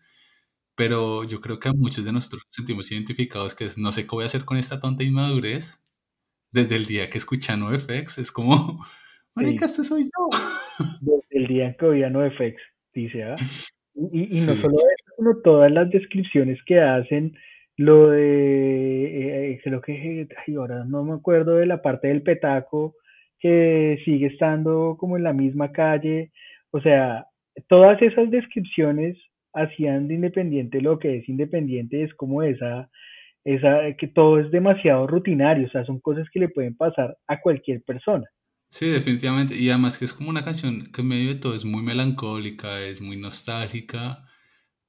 [SPEAKER 1] pero yo creo que a muchos de nosotros nos sentimos identificados, que es, no sé qué voy a hacer con esta tonta inmadurez, desde el día que escuché NoFX, es como, marica, este soy yo.
[SPEAKER 2] Desde el día que oía NoFX, dice, ¿ah? Y, no solo eso, sino todas las descripciones que hacen, lo de, eh, creo que, ahora no me acuerdo de la parte del petaco, que sigue estando como en la misma calle, o sea, todas esas descripciones hacían de Independiente lo que es Independiente, es como esa, esa, que todo es demasiado rutinario, o sea, son cosas que le pueden pasar a cualquier persona.
[SPEAKER 1] Sí, definitivamente. Y además que es como una canción que en medio de todo es muy melancólica, es muy nostálgica,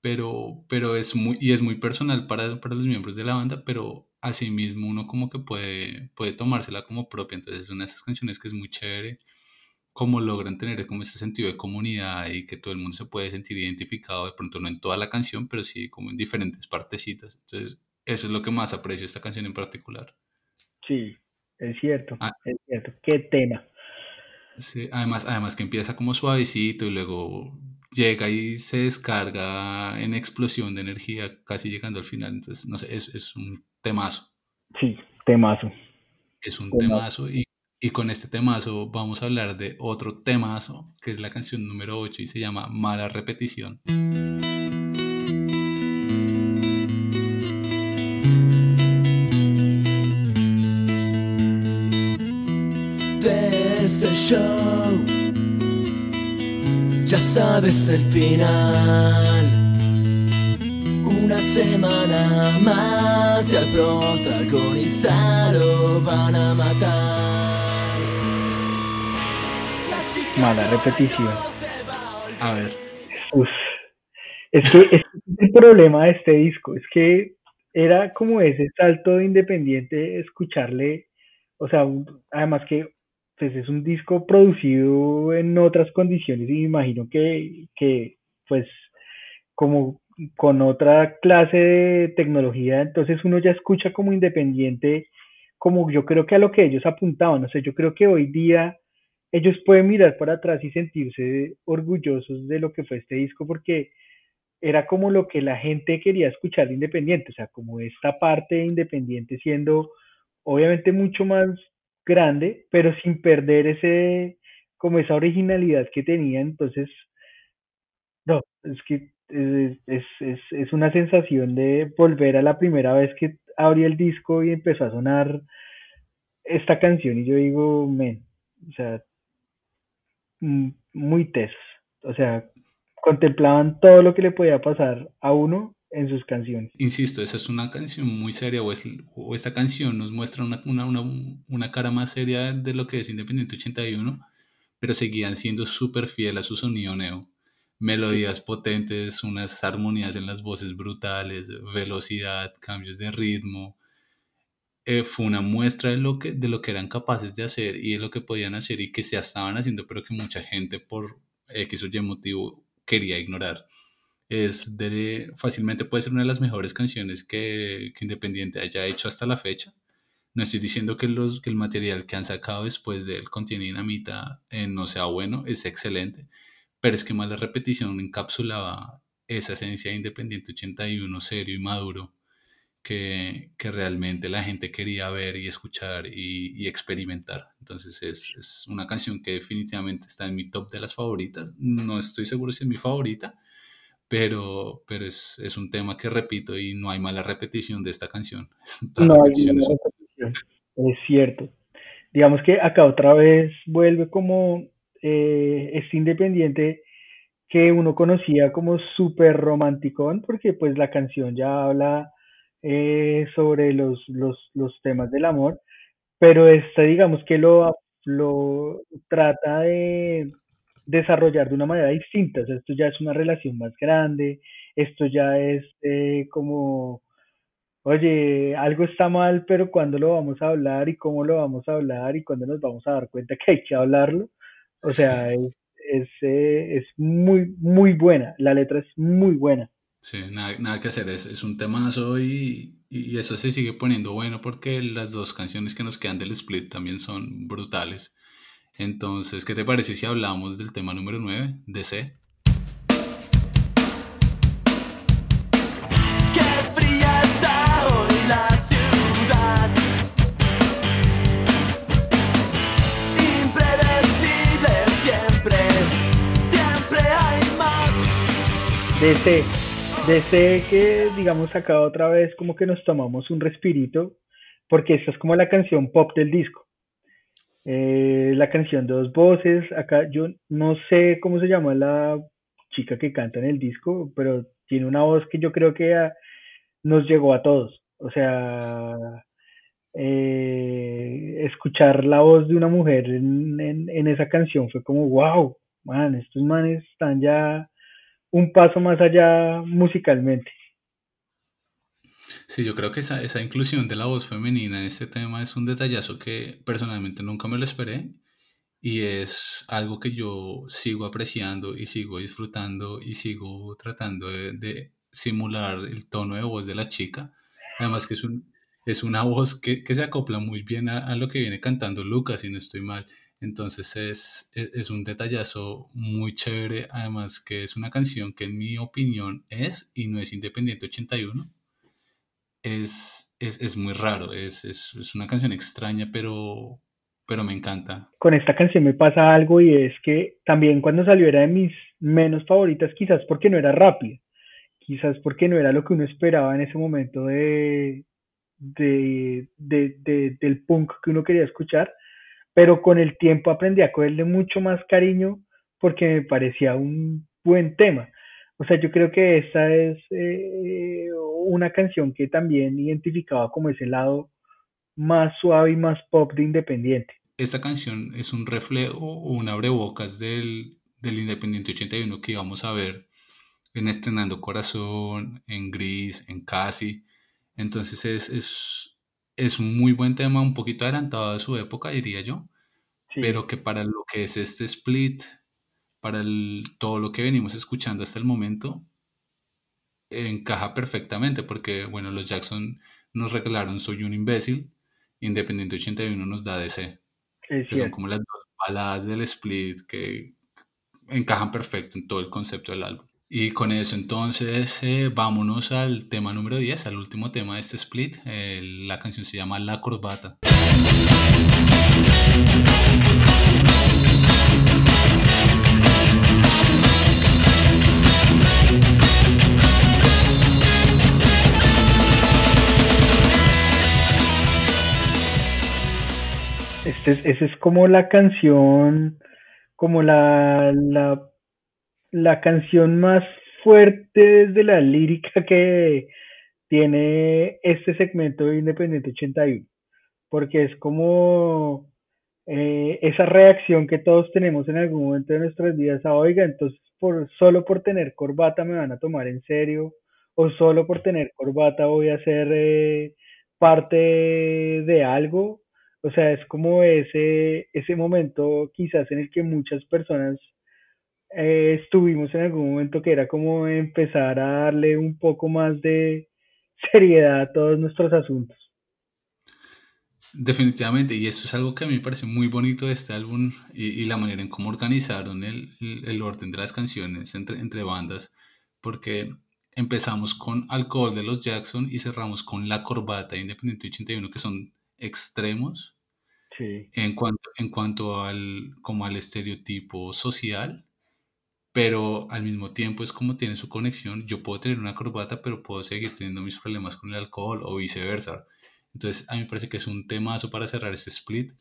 [SPEAKER 1] pero, pero es muy, y es muy personal para, para los miembros de la banda, pero asimismo uno como que puede, puede tomársela como propia. Entonces es una de esas canciones que es muy chévere, como logran tener como ese sentido de comunidad y que todo el mundo se puede sentir identificado, de pronto no en toda la canción, pero sí como en diferentes partecitas. Entonces eso es lo que más aprecio esta canción en particular.
[SPEAKER 2] Sí, es cierto, ah. es cierto. Qué tema.
[SPEAKER 1] Sí, además, además que empieza como suavecito y luego llega y se descarga en explosión de energía casi llegando al final. Entonces, no sé, es, es un temazo.
[SPEAKER 2] Sí, temazo.
[SPEAKER 1] Es un
[SPEAKER 2] Temazo.
[SPEAKER 1] temazo y, y con este temazo vamos a hablar de otro temazo, que es la canción número 8 y se llama Mala Repetición.
[SPEAKER 3] Show. Ya sabes el final. Una semana más y al protagonista lo van a matar.
[SPEAKER 2] Mala repetición.
[SPEAKER 3] a
[SPEAKER 1] ver,
[SPEAKER 2] Uf. Es que es el problema de este disco, es que era como ese salto de independiente escucharle, o sea, además que pues es un disco producido en otras condiciones y me imagino que, que pues como con otra clase de tecnología, entonces uno ya escucha como independiente, como yo creo que a lo que ellos apuntaban, o sea, yo creo que hoy día ellos pueden mirar para atrás y sentirse orgullosos de lo que fue este disco porque era como lo que la gente quería escuchar de Independiente, o sea, como esta parte de Independiente siendo obviamente mucho más grande, pero sin perder ese, como esa originalidad que tenía, entonces, no, es que es, es, es, es una sensación de volver a la primera vez que abrí el disco y empezó a sonar esta canción y yo digo, men, o sea, mm, muy tesos, o sea, contemplaban todo lo que le podía pasar a uno en sus canciones.
[SPEAKER 1] insisto, esa es una canción muy seria o, es- o esta canción nos muestra una, una, una, una cara más seria de lo que es Independiente 81, pero seguían siendo súper fiel a su sonido neo. Melodías potentes, unas armonías en las voces brutales, velocidad, cambios de ritmo. Eh, fue una muestra de lo, que, de lo que eran capaces de hacer y de lo que podían hacer y que ya estaban haciendo, pero que mucha gente por X o Y motivo quería ignorar. Es de, fácilmente puede ser una de las mejores canciones que, que Independiente haya hecho hasta la fecha. No estoy diciendo que, los, que el material que han sacado después de él contiene dinamita eh, no sea bueno, es excelente, pero es que más la repetición encapsulaba esa esencia de Independiente 81 serio y maduro que, que realmente la gente quería ver y escuchar y, y experimentar. Entonces es, es una canción que definitivamente está en mi top de las favoritas. No estoy seguro si es mi favorita, pero, pero es, es un tema que repito y no hay mala repetición de esta canción.
[SPEAKER 2] No hay
[SPEAKER 1] son
[SPEAKER 2] repetición, es cierto. Digamos que acá otra vez vuelve como eh, este independiente que uno conocía como súper romanticón, porque pues la canción ya habla eh, sobre los, los, los temas del amor, pero esta digamos que lo, lo trata de desarrollar de una manera distinta, o sea, esto ya es una relación más grande, esto ya es eh, como, oye, algo está mal, pero ¿cuándo lo vamos a hablar y cómo lo vamos a hablar y cuándo nos vamos a dar cuenta que hay que hablarlo? O sea, es, es, eh, es muy, muy buena, la letra es muy buena.
[SPEAKER 1] Sí, nada, nada que hacer, es, es un temazo y, y eso se sigue poniendo bueno porque las dos canciones que nos quedan del split también son brutales. Entonces, ¿qué te parece si hablamos del tema número 9, DC?
[SPEAKER 3] Qué fría está hoy la ciudad. Impredecible siempre, siempre hay más.
[SPEAKER 2] DC, DC que digamos acá otra vez como que nos tomamos un respirito, porque esta es como la canción pop del disco. Eh, la canción de dos voces, acá yo no sé cómo se llama la chica que canta en el disco, pero tiene una voz que yo creo que a- nos llegó a todos. O sea, eh, escuchar la voz de una mujer en, en, en esa canción fue como, wow, man, estos manes están ya un paso más allá musicalmente.
[SPEAKER 1] Sí, yo creo que esa, esa inclusión de la voz femenina en este tema es un detallazo que personalmente nunca me lo esperé y es algo que yo sigo apreciando y sigo disfrutando y sigo tratando de, de simular el tono de voz de la chica. Además que es, un, es una voz que, que se acopla muy bien a, a lo que viene cantando Lucas, si no estoy mal. Entonces es, es, es un detallazo muy chévere, además que es una canción que en mi opinión es y no es Independiente 81. Es, es, es muy raro, es, es, una canción extraña, pero, pero me encanta.
[SPEAKER 2] Con esta canción me pasa algo y es que también cuando salió era de mis menos favoritas, quizás porque no era rápida, quizás porque no era lo que uno esperaba en ese momento de, de, de, de- del punk que uno quería escuchar, pero con el tiempo aprendí a cogerle mucho más cariño porque me parecía un buen tema. O sea, yo creo que esta es eh, una canción que también identificaba como ese lado más suave y más pop de Independiente.
[SPEAKER 1] Esta canción es un reflejo o un abrebocas del, del Independiente 81 que íbamos a ver en Estrenando Corazón, en Gris, en Casi. Entonces es, es, es un muy buen tema, un poquito adelantado de su época, diría yo,
[SPEAKER 2] Sí,
[SPEAKER 1] pero que para lo que es este split, para el- todo lo que venimos escuchando hasta el momento, encaja perfectamente, porque bueno, los Jackson nos regalaron Soy un imbécil, Independiente 81 nos da DC,
[SPEAKER 2] es
[SPEAKER 1] que son como las dos baladas del split que encajan perfecto en todo el concepto del álbum. Y con eso entonces eh, vámonos al tema número 10, al último tema de este split. Eh, la canción se llama La Corbata.
[SPEAKER 2] Este es, esa es como la canción, como la, la, la canción más fuerte desde la lírica que tiene este segmento de Independiente 81, porque es como eh, esa reacción que todos tenemos en algún momento de nuestras vidas a, oiga, entonces por, solo por tener corbata me van a tomar en serio, o solo por tener corbata voy a ser eh, parte de algo. O sea, es como ese, ese momento quizás en el que muchas personas eh, estuvimos en algún momento que era como empezar a darle un poco más de seriedad a todos nuestros asuntos.
[SPEAKER 1] Definitivamente, y eso es algo que a mí me parece muy bonito de este álbum y, y la manera en cómo organizaron el, el- orden de las canciones entre, entre bandas, porque empezamos con Alcohol de los Jackson y cerramos con La Corbata de Independiente 81, que son extremos
[SPEAKER 2] Sí,
[SPEAKER 1] en cuanto, en cuanto al, como al estereotipo social, pero al mismo tiempo es como tiene su conexión. Yo puedo tener una corbata, pero puedo seguir teniendo mis problemas con el alcohol o viceversa. Entonces, a mí me parece que es un temazo para cerrar este split.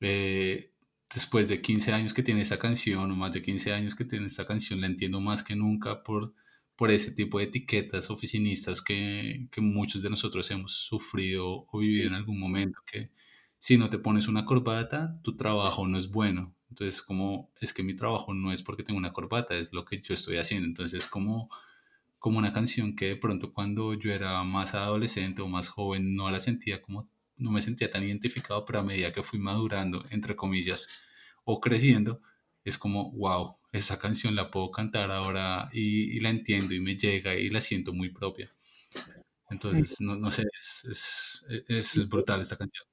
[SPEAKER 1] Eh, después de 15 años que tiene esta canción, o más de 15 años que tiene esta canción, la entiendo más que nunca por, por ese tipo de etiquetas oficinistas que, que muchos de nosotros hemos sufrido o vivido en algún momento, que si no te pones una corbata, tu trabajo no es bueno. Entonces, como es que mi trabajo no es porque tengo una corbata, es lo que yo estoy haciendo. Entonces, como, como una canción que de pronto cuando yo era más adolescente o más joven no la sentía como, no me sentía tan identificado, pero a medida que fui madurando, entre comillas, o creciendo, es como, wow, esa canción la puedo cantar ahora y, la entiendo y me llega y la siento muy propia. Entonces, no, no sé, es, es, brutal esta canción.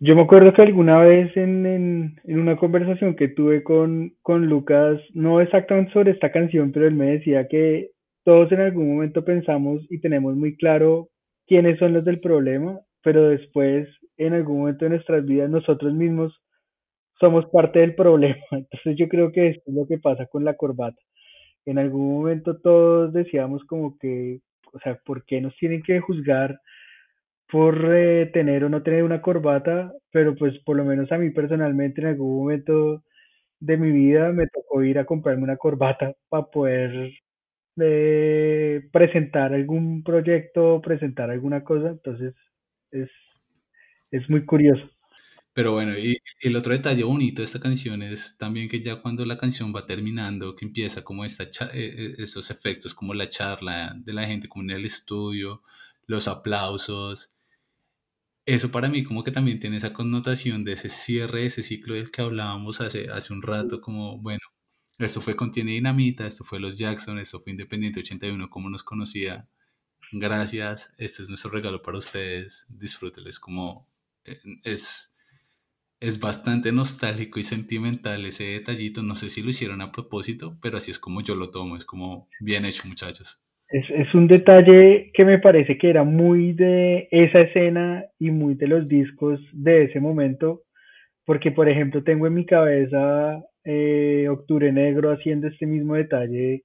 [SPEAKER 2] Yo me acuerdo que alguna vez en, en, en una conversación que tuve con, con Lucas, no exactamente sobre esta canción, pero él me decía que todos en algún momento pensamos y tenemos muy claro quiénes son los del problema, pero después, en algún momento de nuestras vidas, nosotros mismos somos parte del problema. Entonces yo creo que es lo que pasa con la corbata. En algún momento todos decíamos como que, o sea, ¿por qué nos tienen que juzgar por eh, tener o no tener una corbata, pero pues por lo menos a mí personalmente en algún momento de mi vida me tocó ir a comprarme una corbata para poder eh, presentar algún proyecto, presentar alguna cosa, entonces es, es muy curioso.
[SPEAKER 1] Pero bueno, y el otro detalle bonito de esta canción es también que ya cuando la canción va terminando, que empieza como esta eh, eh, efectos, como la charla de la gente como en el estudio, los aplausos, eso para mí como que también tiene esa connotación de ese cierre, ese ciclo del que hablábamos hace, hace un rato, como, bueno, esto fue Contiene Dinamita, esto fue Los Jackson, esto fue Independiente 81, como nos conocía, gracias, este es nuestro regalo para ustedes, disfrútenles, como eh, es Es bastante nostálgico y sentimental ese detallito. No sé si lo hicieron a propósito, pero así es como yo lo tomo. Es como bien hecho, muchachos.
[SPEAKER 2] Es, es un detalle que me parece que era muy de esa escena y muy de los discos de ese momento, porque por ejemplo tengo en mi cabeza eh, Octubre Negro haciendo este mismo detalle,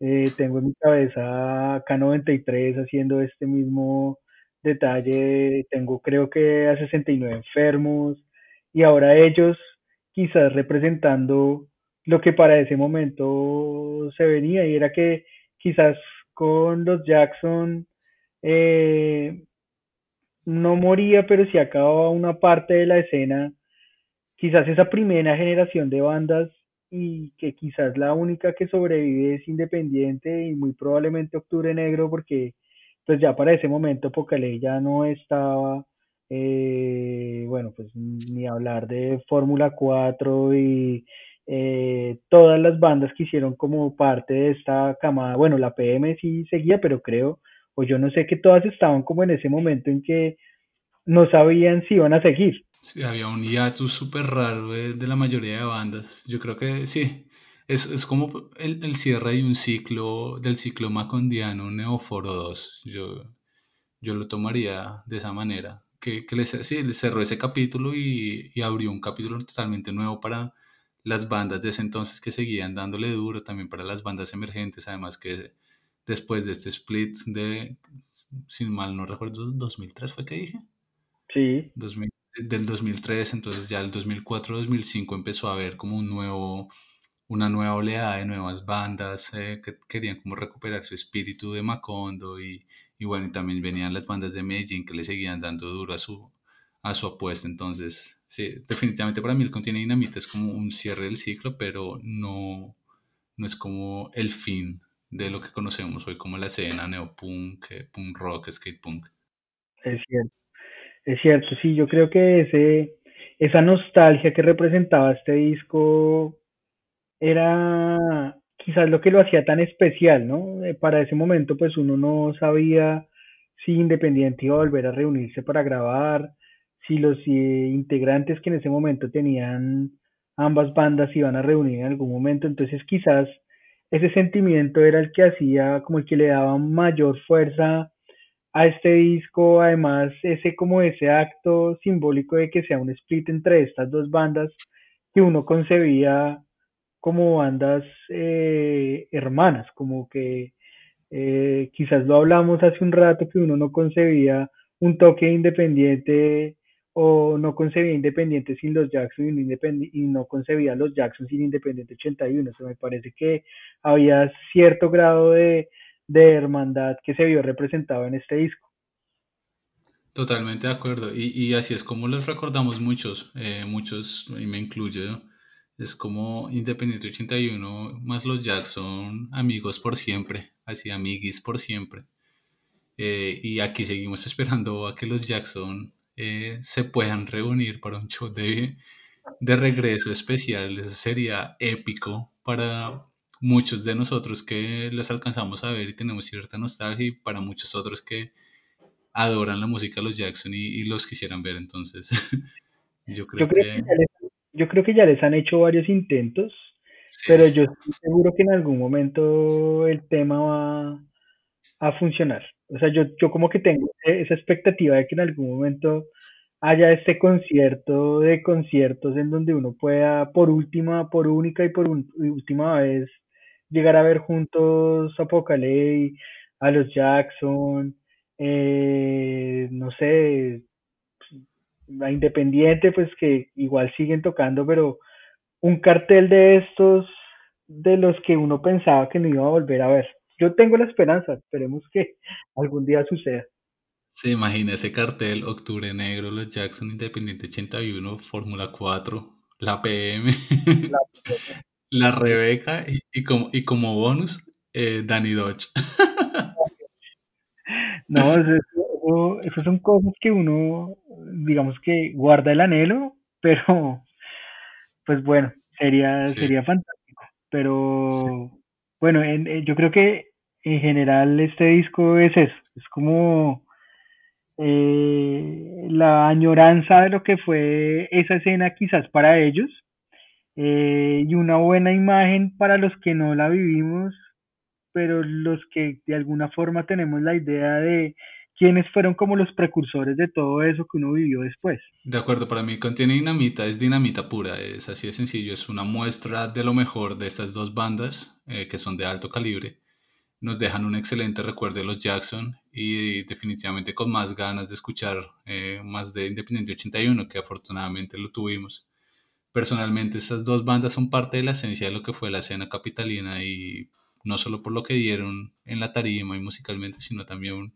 [SPEAKER 2] eh, tengo en mi cabeza K93 haciendo este mismo detalle, tengo creo que a 69 enfermos y ahora ellos quizás representando lo que para ese momento se venía y era que quizás con los Jackson eh, no moría, pero sí acababa una parte de la escena, quizás esa primera generación de bandas y que quizás la única que sobrevive es Independiente y muy probablemente Octubre Negro porque pues ya para ese momento Pocalé ya no estaba, eh, bueno, pues ni hablar de Fórmula 4 y eh, todas las bandas que hicieron como parte de esta camada, bueno, la PM sí seguía, pero creo, o yo no sé que todas estaban como en ese momento en que no sabían si iban a seguir.
[SPEAKER 1] Sí, había un hiatus súper raro de, la mayoría de bandas. Yo creo que sí. Es, es como el, el cierre de un ciclo, del ciclo macondiano Neoforo 2. Yo, yo lo tomaría de esa manera. Que, que le, sí, cerró ese capítulo y, y abrió un capítulo totalmente nuevo para las bandas de ese entonces que seguían dándole duro, también para las bandas emergentes, además que después de este split de, sin mal no recuerdo, 2003 fue que dije.
[SPEAKER 2] Sí,
[SPEAKER 1] 2000 del 2003, entonces ya el 2004-2005 empezó a haber como un nuevo, una nueva oleada de nuevas bandas eh, que querían como recuperar su espíritu de Macondo y, y bueno, y también venían las bandas de Medellín que le seguían dando duro a su, a su apuesta, entonces sí, definitivamente para mí el Contiene Dinamita es como un cierre del ciclo, pero no, no es como el fin de lo que conocemos hoy como la escena neopunk, eh, punk rock, skate punk.
[SPEAKER 2] es cierto. Es cierto, sí, yo creo que ese, esa nostalgia que representaba este disco era quizás lo que lo hacía tan especial, ¿no? Eh, Para ese momento, pues uno no sabía si Independiente iba a volver a reunirse para grabar, si los eh, integrantes que en ese momento tenían ambas bandas iban a reunir en algún momento, entonces quizás ese sentimiento era el que hacía, como el que le daba mayor fuerza a este disco, además ese como ese acto simbólico de que sea un split entre estas dos bandas que uno concebía como bandas eh, hermanas, como que eh, quizás lo hablamos hace un rato que uno no concebía un toque independiente o no concebía Independiente sin los Jackson y no, concebía los Jackson sin Independiente 81. O sea, me parece que había cierto grado de, de hermandad que se vio representado en este disco.
[SPEAKER 1] Totalmente de acuerdo. Y, y así es como los recordamos muchos, eh, muchos, y me incluyo. Es como Independiente 81 más los Jackson, amigos por siempre, así amiguis por siempre. Eh, y aquí seguimos esperando a que los Jackson eh, se puedan reunir para un show de, de regreso especial. Eso sería épico para muchos de nosotros que los alcanzamos a ver y tenemos cierta nostalgia y para muchos otros que adoran la música de los Jackson y, y los quisieran ver. Entonces, yo creo
[SPEAKER 2] Yo creo que yo creo que ya les han hecho varios intentos,
[SPEAKER 1] sí,
[SPEAKER 2] pero yo estoy seguro que en algún momento el tema va a funcionar. O sea, yo, yo como que tengo e- esa expectativa de que en algún momento haya este concierto de conciertos en donde uno pueda, por última, por única y por un- última vez, llegar a ver juntos a Pocaley, a los Jackson, eh, no sé, a Independiente, pues que igual siguen tocando, pero un cartel de estos de los que uno pensaba que no iba a volver a ver. Yo tengo la esperanza, esperemos que algún día suceda.
[SPEAKER 1] se imagina ese cartel, Octubre Negro, los Jackson Independiente 81, Fórmula 4, la PM, la Rebeca y, y como, y como bonus, eh, Danny Dodge.
[SPEAKER 2] No, eso, eso, eso son cosas que uno, digamos que guarda el anhelo, pero pues bueno, sería,
[SPEAKER 1] Sí,
[SPEAKER 2] sería fantástico.
[SPEAKER 1] sí,
[SPEAKER 2] Pero bueno, en- en- yo creo que en general este disco es eso, es como eh, la añoranza de lo que fue esa escena quizás para ellos eh, y una buena imagen para los que no la vivimos, pero los que de alguna forma tenemos la idea de quiénes fueron como los precursores de todo eso que uno vivió después.
[SPEAKER 1] De acuerdo, para mí Contiene Dinamita es dinamita pura, es así de sencillo, es una muestra de lo mejor de estas dos bandas eh, que son de alto calibre. Nos dejan un excelente recuerdo de los Jackson y definitivamente con más ganas de escuchar eh, más de Independiente 81, que afortunadamente lo tuvimos. Personalmente estas dos bandas son parte de la esencia de lo que fue la escena capitalina y no solo por lo que dieron en la tarima y musicalmente, sino también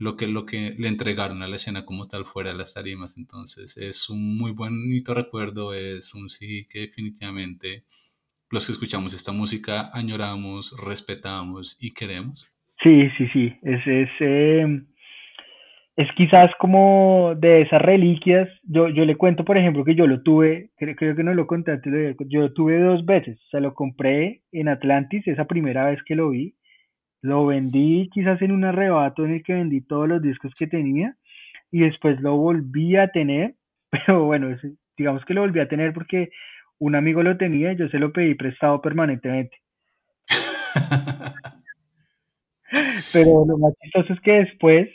[SPEAKER 1] lo que, lo que le entregaron a la escena como tal fuera de las tarimas. Entonces es un muy bonito recuerdo, es un sí que definitivamente los que escuchamos esta música añoramos, respetamos y queremos.
[SPEAKER 2] Sí, sí, sí, es, es, eh, es quizás como de esas reliquias. Yo, yo le cuento, por ejemplo, que yo lo tuve, creo, creo que no lo conté yo lo tuve dos veces. O sea, lo compré en Atlantis, esa primera vez que lo vi. Lo vendí quizás en un arrebato en el que vendí todos los discos que tenía y después lo volví a tener, pero bueno, digamos que lo volví a tener porque un amigo lo tenía y yo se lo pedí prestado permanentemente. Pero lo más chistoso es que después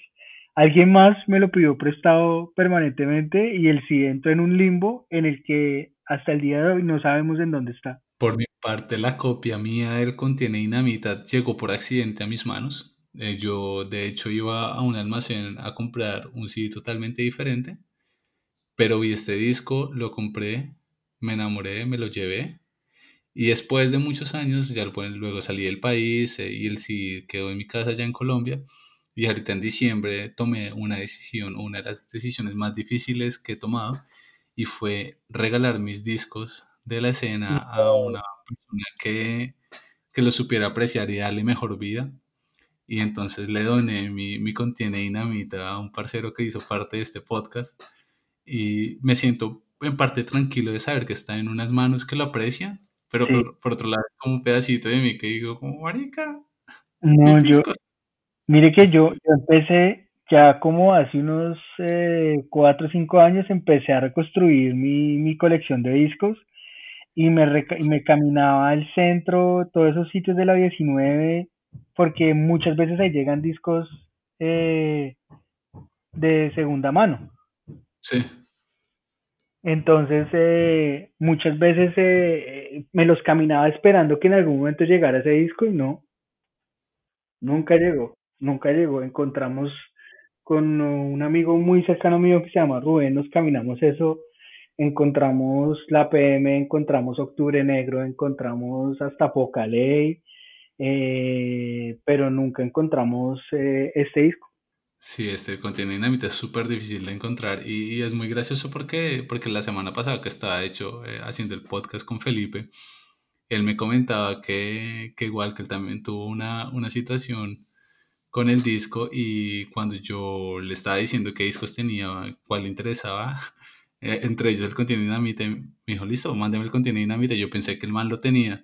[SPEAKER 2] alguien más me lo pidió prestado permanentemente y el sí entró en un limbo en el que hasta el día de hoy no sabemos en dónde está.
[SPEAKER 1] Por mi parte, la copia mía del Contiene Dinamita llegó por accidente a mis manos. Eh, yo, de hecho, iba a un almacén a comprar un CD totalmente diferente, pero vi este disco, lo compré, me enamoré, me lo llevé. Y después de muchos años, ya bueno, luego salí del país eh, y el CD quedó en mi casa allá en Colombia. Y ahorita en diciembre tomé una decisión, una de las decisiones más difíciles que he tomado, y fue regalar mis discos de la escena a una persona que, que lo supiera apreciar y darle mejor vida. Y entonces le doné mi, mi contiene dinamita a un parcero que hizo parte de este podcast. Y me siento en parte tranquilo de saber que está en unas manos que lo aprecian, pero
[SPEAKER 2] Sí.
[SPEAKER 1] por, por otro lado como un pedacito de mí que digo, como marica,
[SPEAKER 2] No, yo, mire que yo, yo empecé ya como hace unos eh, cuatro o cinco años, empecé a reconstruir mi, mi colección de discos y me, reca- y me caminaba al centro, todos esos sitios de la 19, porque muchas veces ahí llegan discos eh, de segunda mano.
[SPEAKER 1] Sí,
[SPEAKER 2] Entonces, eh, muchas veces eh, eh, me los caminaba esperando que en algún momento llegara ese disco y no, nunca llegó, nunca llegó. Encontramos con un amigo muy cercano mío que se llama Rubén, nos caminamos eso, encontramos la PM, encontramos Octubre Negro, encontramos hasta Pocaley, eh, pero nunca encontramos eh, este disco.
[SPEAKER 1] sí, este contiene dinamita es súper difícil de encontrar y, es muy gracioso porque, porque la semana pasada que estaba hecho eh, haciendo el podcast con Felipe, él me comentaba que, que igual que él también tuvo una, una situación con el disco y cuando yo le estaba diciendo qué discos tenía, cuál le interesaba, eh, entre ellos el contiene dinamita, y me dijo, listo, mándame el contiene dinamita, yo pensé que el man lo tenía.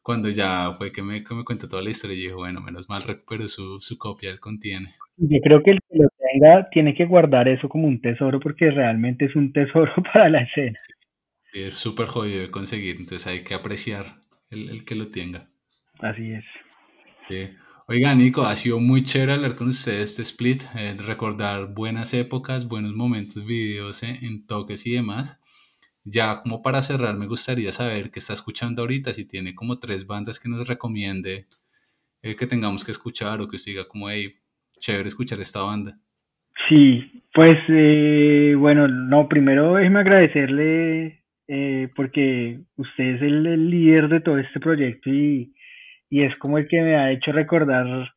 [SPEAKER 1] Cuando ya fue que me, que me cuentó toda la historia, yo dije, bueno, menos mal recuperó su, su copia del contiene.
[SPEAKER 2] Yo creo que el que lo tenga tiene que guardar eso como un tesoro porque realmente es un tesoro para la escena.
[SPEAKER 1] Sí, es súper jodido de conseguir, entonces hay que apreciar el, el que lo tenga.
[SPEAKER 2] Así es.
[SPEAKER 1] Sí. Oiga, Nico, ha sido muy chévere hablar con ustedes este split, eh, recordar buenas épocas, buenos momentos vividos eh, en toques y demás. Ya como para cerrar, me gustaría saber qué está escuchando ahorita, si tiene como tres bandas que nos recomiende eh, que tengamos que escuchar o que usted diga como, hey, chévere escuchar esta banda.
[SPEAKER 2] Sí, pues eh, bueno, no, primero déjeme agradecerle porque usted es el, el líder de todo este proyecto y, y es como el que me ha hecho recordar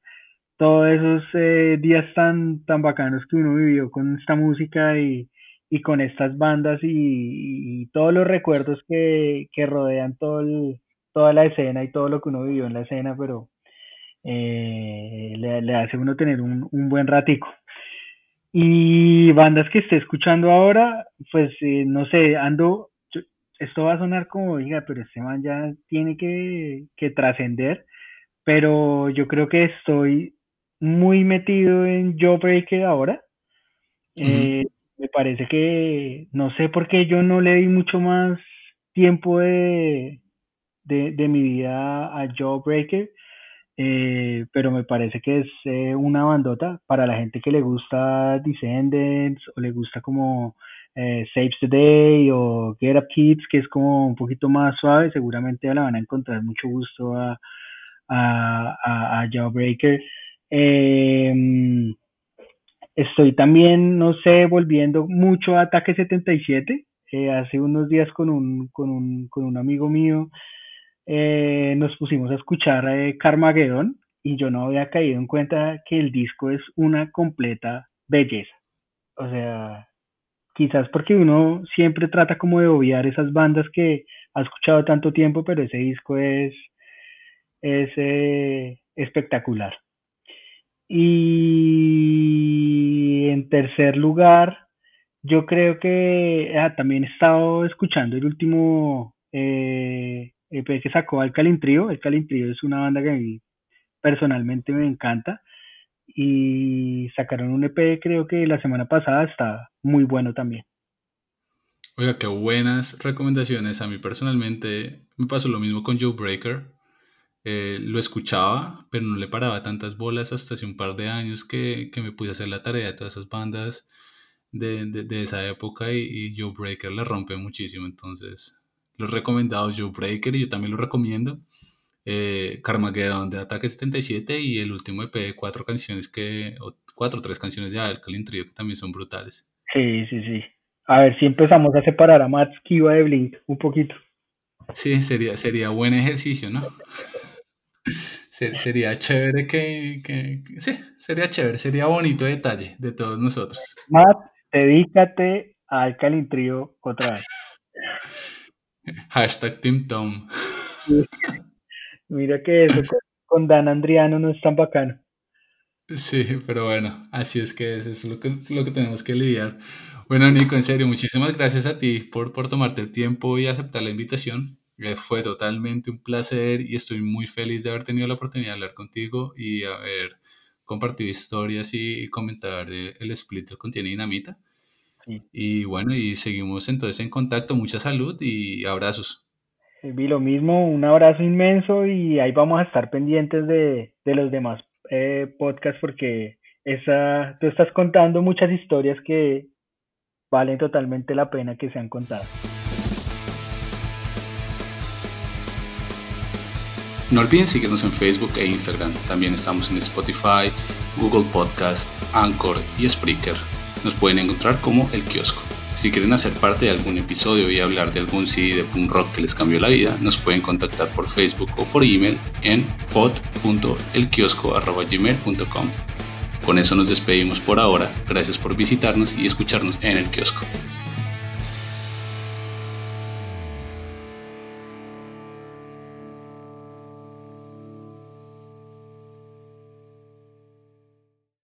[SPEAKER 2] todos esos eh, días tan, tan bacanos que uno vivió con esta música y, y con estas bandas y, todos los recuerdos que, que rodean todo toda la escena y todo lo que uno vivió en la escena, pero eh, le, hace uno tener un, un buen ratico. Y bandas que esté escuchando ahora, pues eh, no sé, ando, esto va a sonar como, diga, pero este man ya tiene que, que trascender, pero yo creo que estoy muy metido en Jawbreaker ahora. Eh, me parece que, no sé por qué yo no le di mucho más tiempo de, de, de mi vida a Jawbreaker, eh, pero me parece que es eh, una bandota para la gente que le gusta Descendants o le gusta como eh, Saves the Day o Get Up Kids, que es como un poquito más suave, seguramente la van a encontrar mucho gusto a, a, a, Jawbreaker. Eh, estoy también, no sé, volviendo mucho a Ataque 77. Eh, hace unos días con un, con un, con un amigo mío eh, nos pusimos a escuchar eh, Carmageddon y yo no había caído en cuenta que el disco es una completa belleza. O sea, quizás porque uno siempre trata como de obviar esas bandas que ha escuchado tanto tiempo, pero ese disco es, es eh, espectacular. Y en tercer lugar, yo creo que ah, también he estado escuchando el último eh, EP que sacó Alkaline Trio. Alkaline Trio es una banda que a mí personalmente me encanta. Y sacaron un EP, creo que la semana pasada, está muy bueno también.
[SPEAKER 1] Oiga, qué buenas recomendaciones. A mí personalmente me pasó lo mismo con Joe Breaker. Eh, lo escuchaba, pero no le paraba tantas bolas hasta hace un par de años que, que me puse a hacer la tarea de todas esas bandas de, de, esa época y, y, Joe Breaker la rompe muchísimo. Entonces, los recomendados Joe Breaker y yo también lo recomiendo. Eh, Carmageddon de Ataque 77 y el último EP de cuatro canciones que, o cuatro o tres canciones de Alkaline Trio que también son brutales.
[SPEAKER 2] Sí, sí, sí. A ver si empezamos a separar a Matt Kiva de Blink un poquito.
[SPEAKER 1] Sí, sería, sería buen ejercicio, ¿no? sería chévere que, que, que, Sí, sería chévere, sería bonito detalle de todos nosotros.
[SPEAKER 2] Matt, dedícate a Alkaline Trio otra vez.
[SPEAKER 1] Hashtag Team Tom.
[SPEAKER 2] Sí. Mira que eso con, con, Dan Andriano no es tan bacano.
[SPEAKER 1] Sí, pero bueno, así es que eso es lo que, lo que tenemos que lidiar. Bueno, Nico, en serio, muchísimas gracias a ti por, por tomarte el tiempo y aceptar la invitación. Eh, fue totalmente un placer y estoy muy feliz de haber tenido la oportunidad de hablar contigo y haber compartido historias y, comentar el split que contiene dinamita. Sí. Y bueno, y seguimos entonces en contacto. Mucha salud y abrazos.
[SPEAKER 2] Vi lo mismo, un abrazo inmenso y ahí vamos a estar pendientes de, de los demás eh, podcasts porque esa, tú estás contando muchas historias que valen totalmente la pena que sean contadas.
[SPEAKER 1] No olviden seguirnos en Facebook e Instagram. También estamos en Spotify, Google Podcast, Anchor y Spreaker. Nos pueden encontrar como El Kiosco. Si quieren hacer parte de algún episodio y hablar de algún CD de punk rock que les cambió la vida, nos pueden contactar por Facebook o por email en pod.elkiosco.gmail.com. Con eso nos despedimos por ahora. Gracias por visitarnos y escucharnos en el kiosco.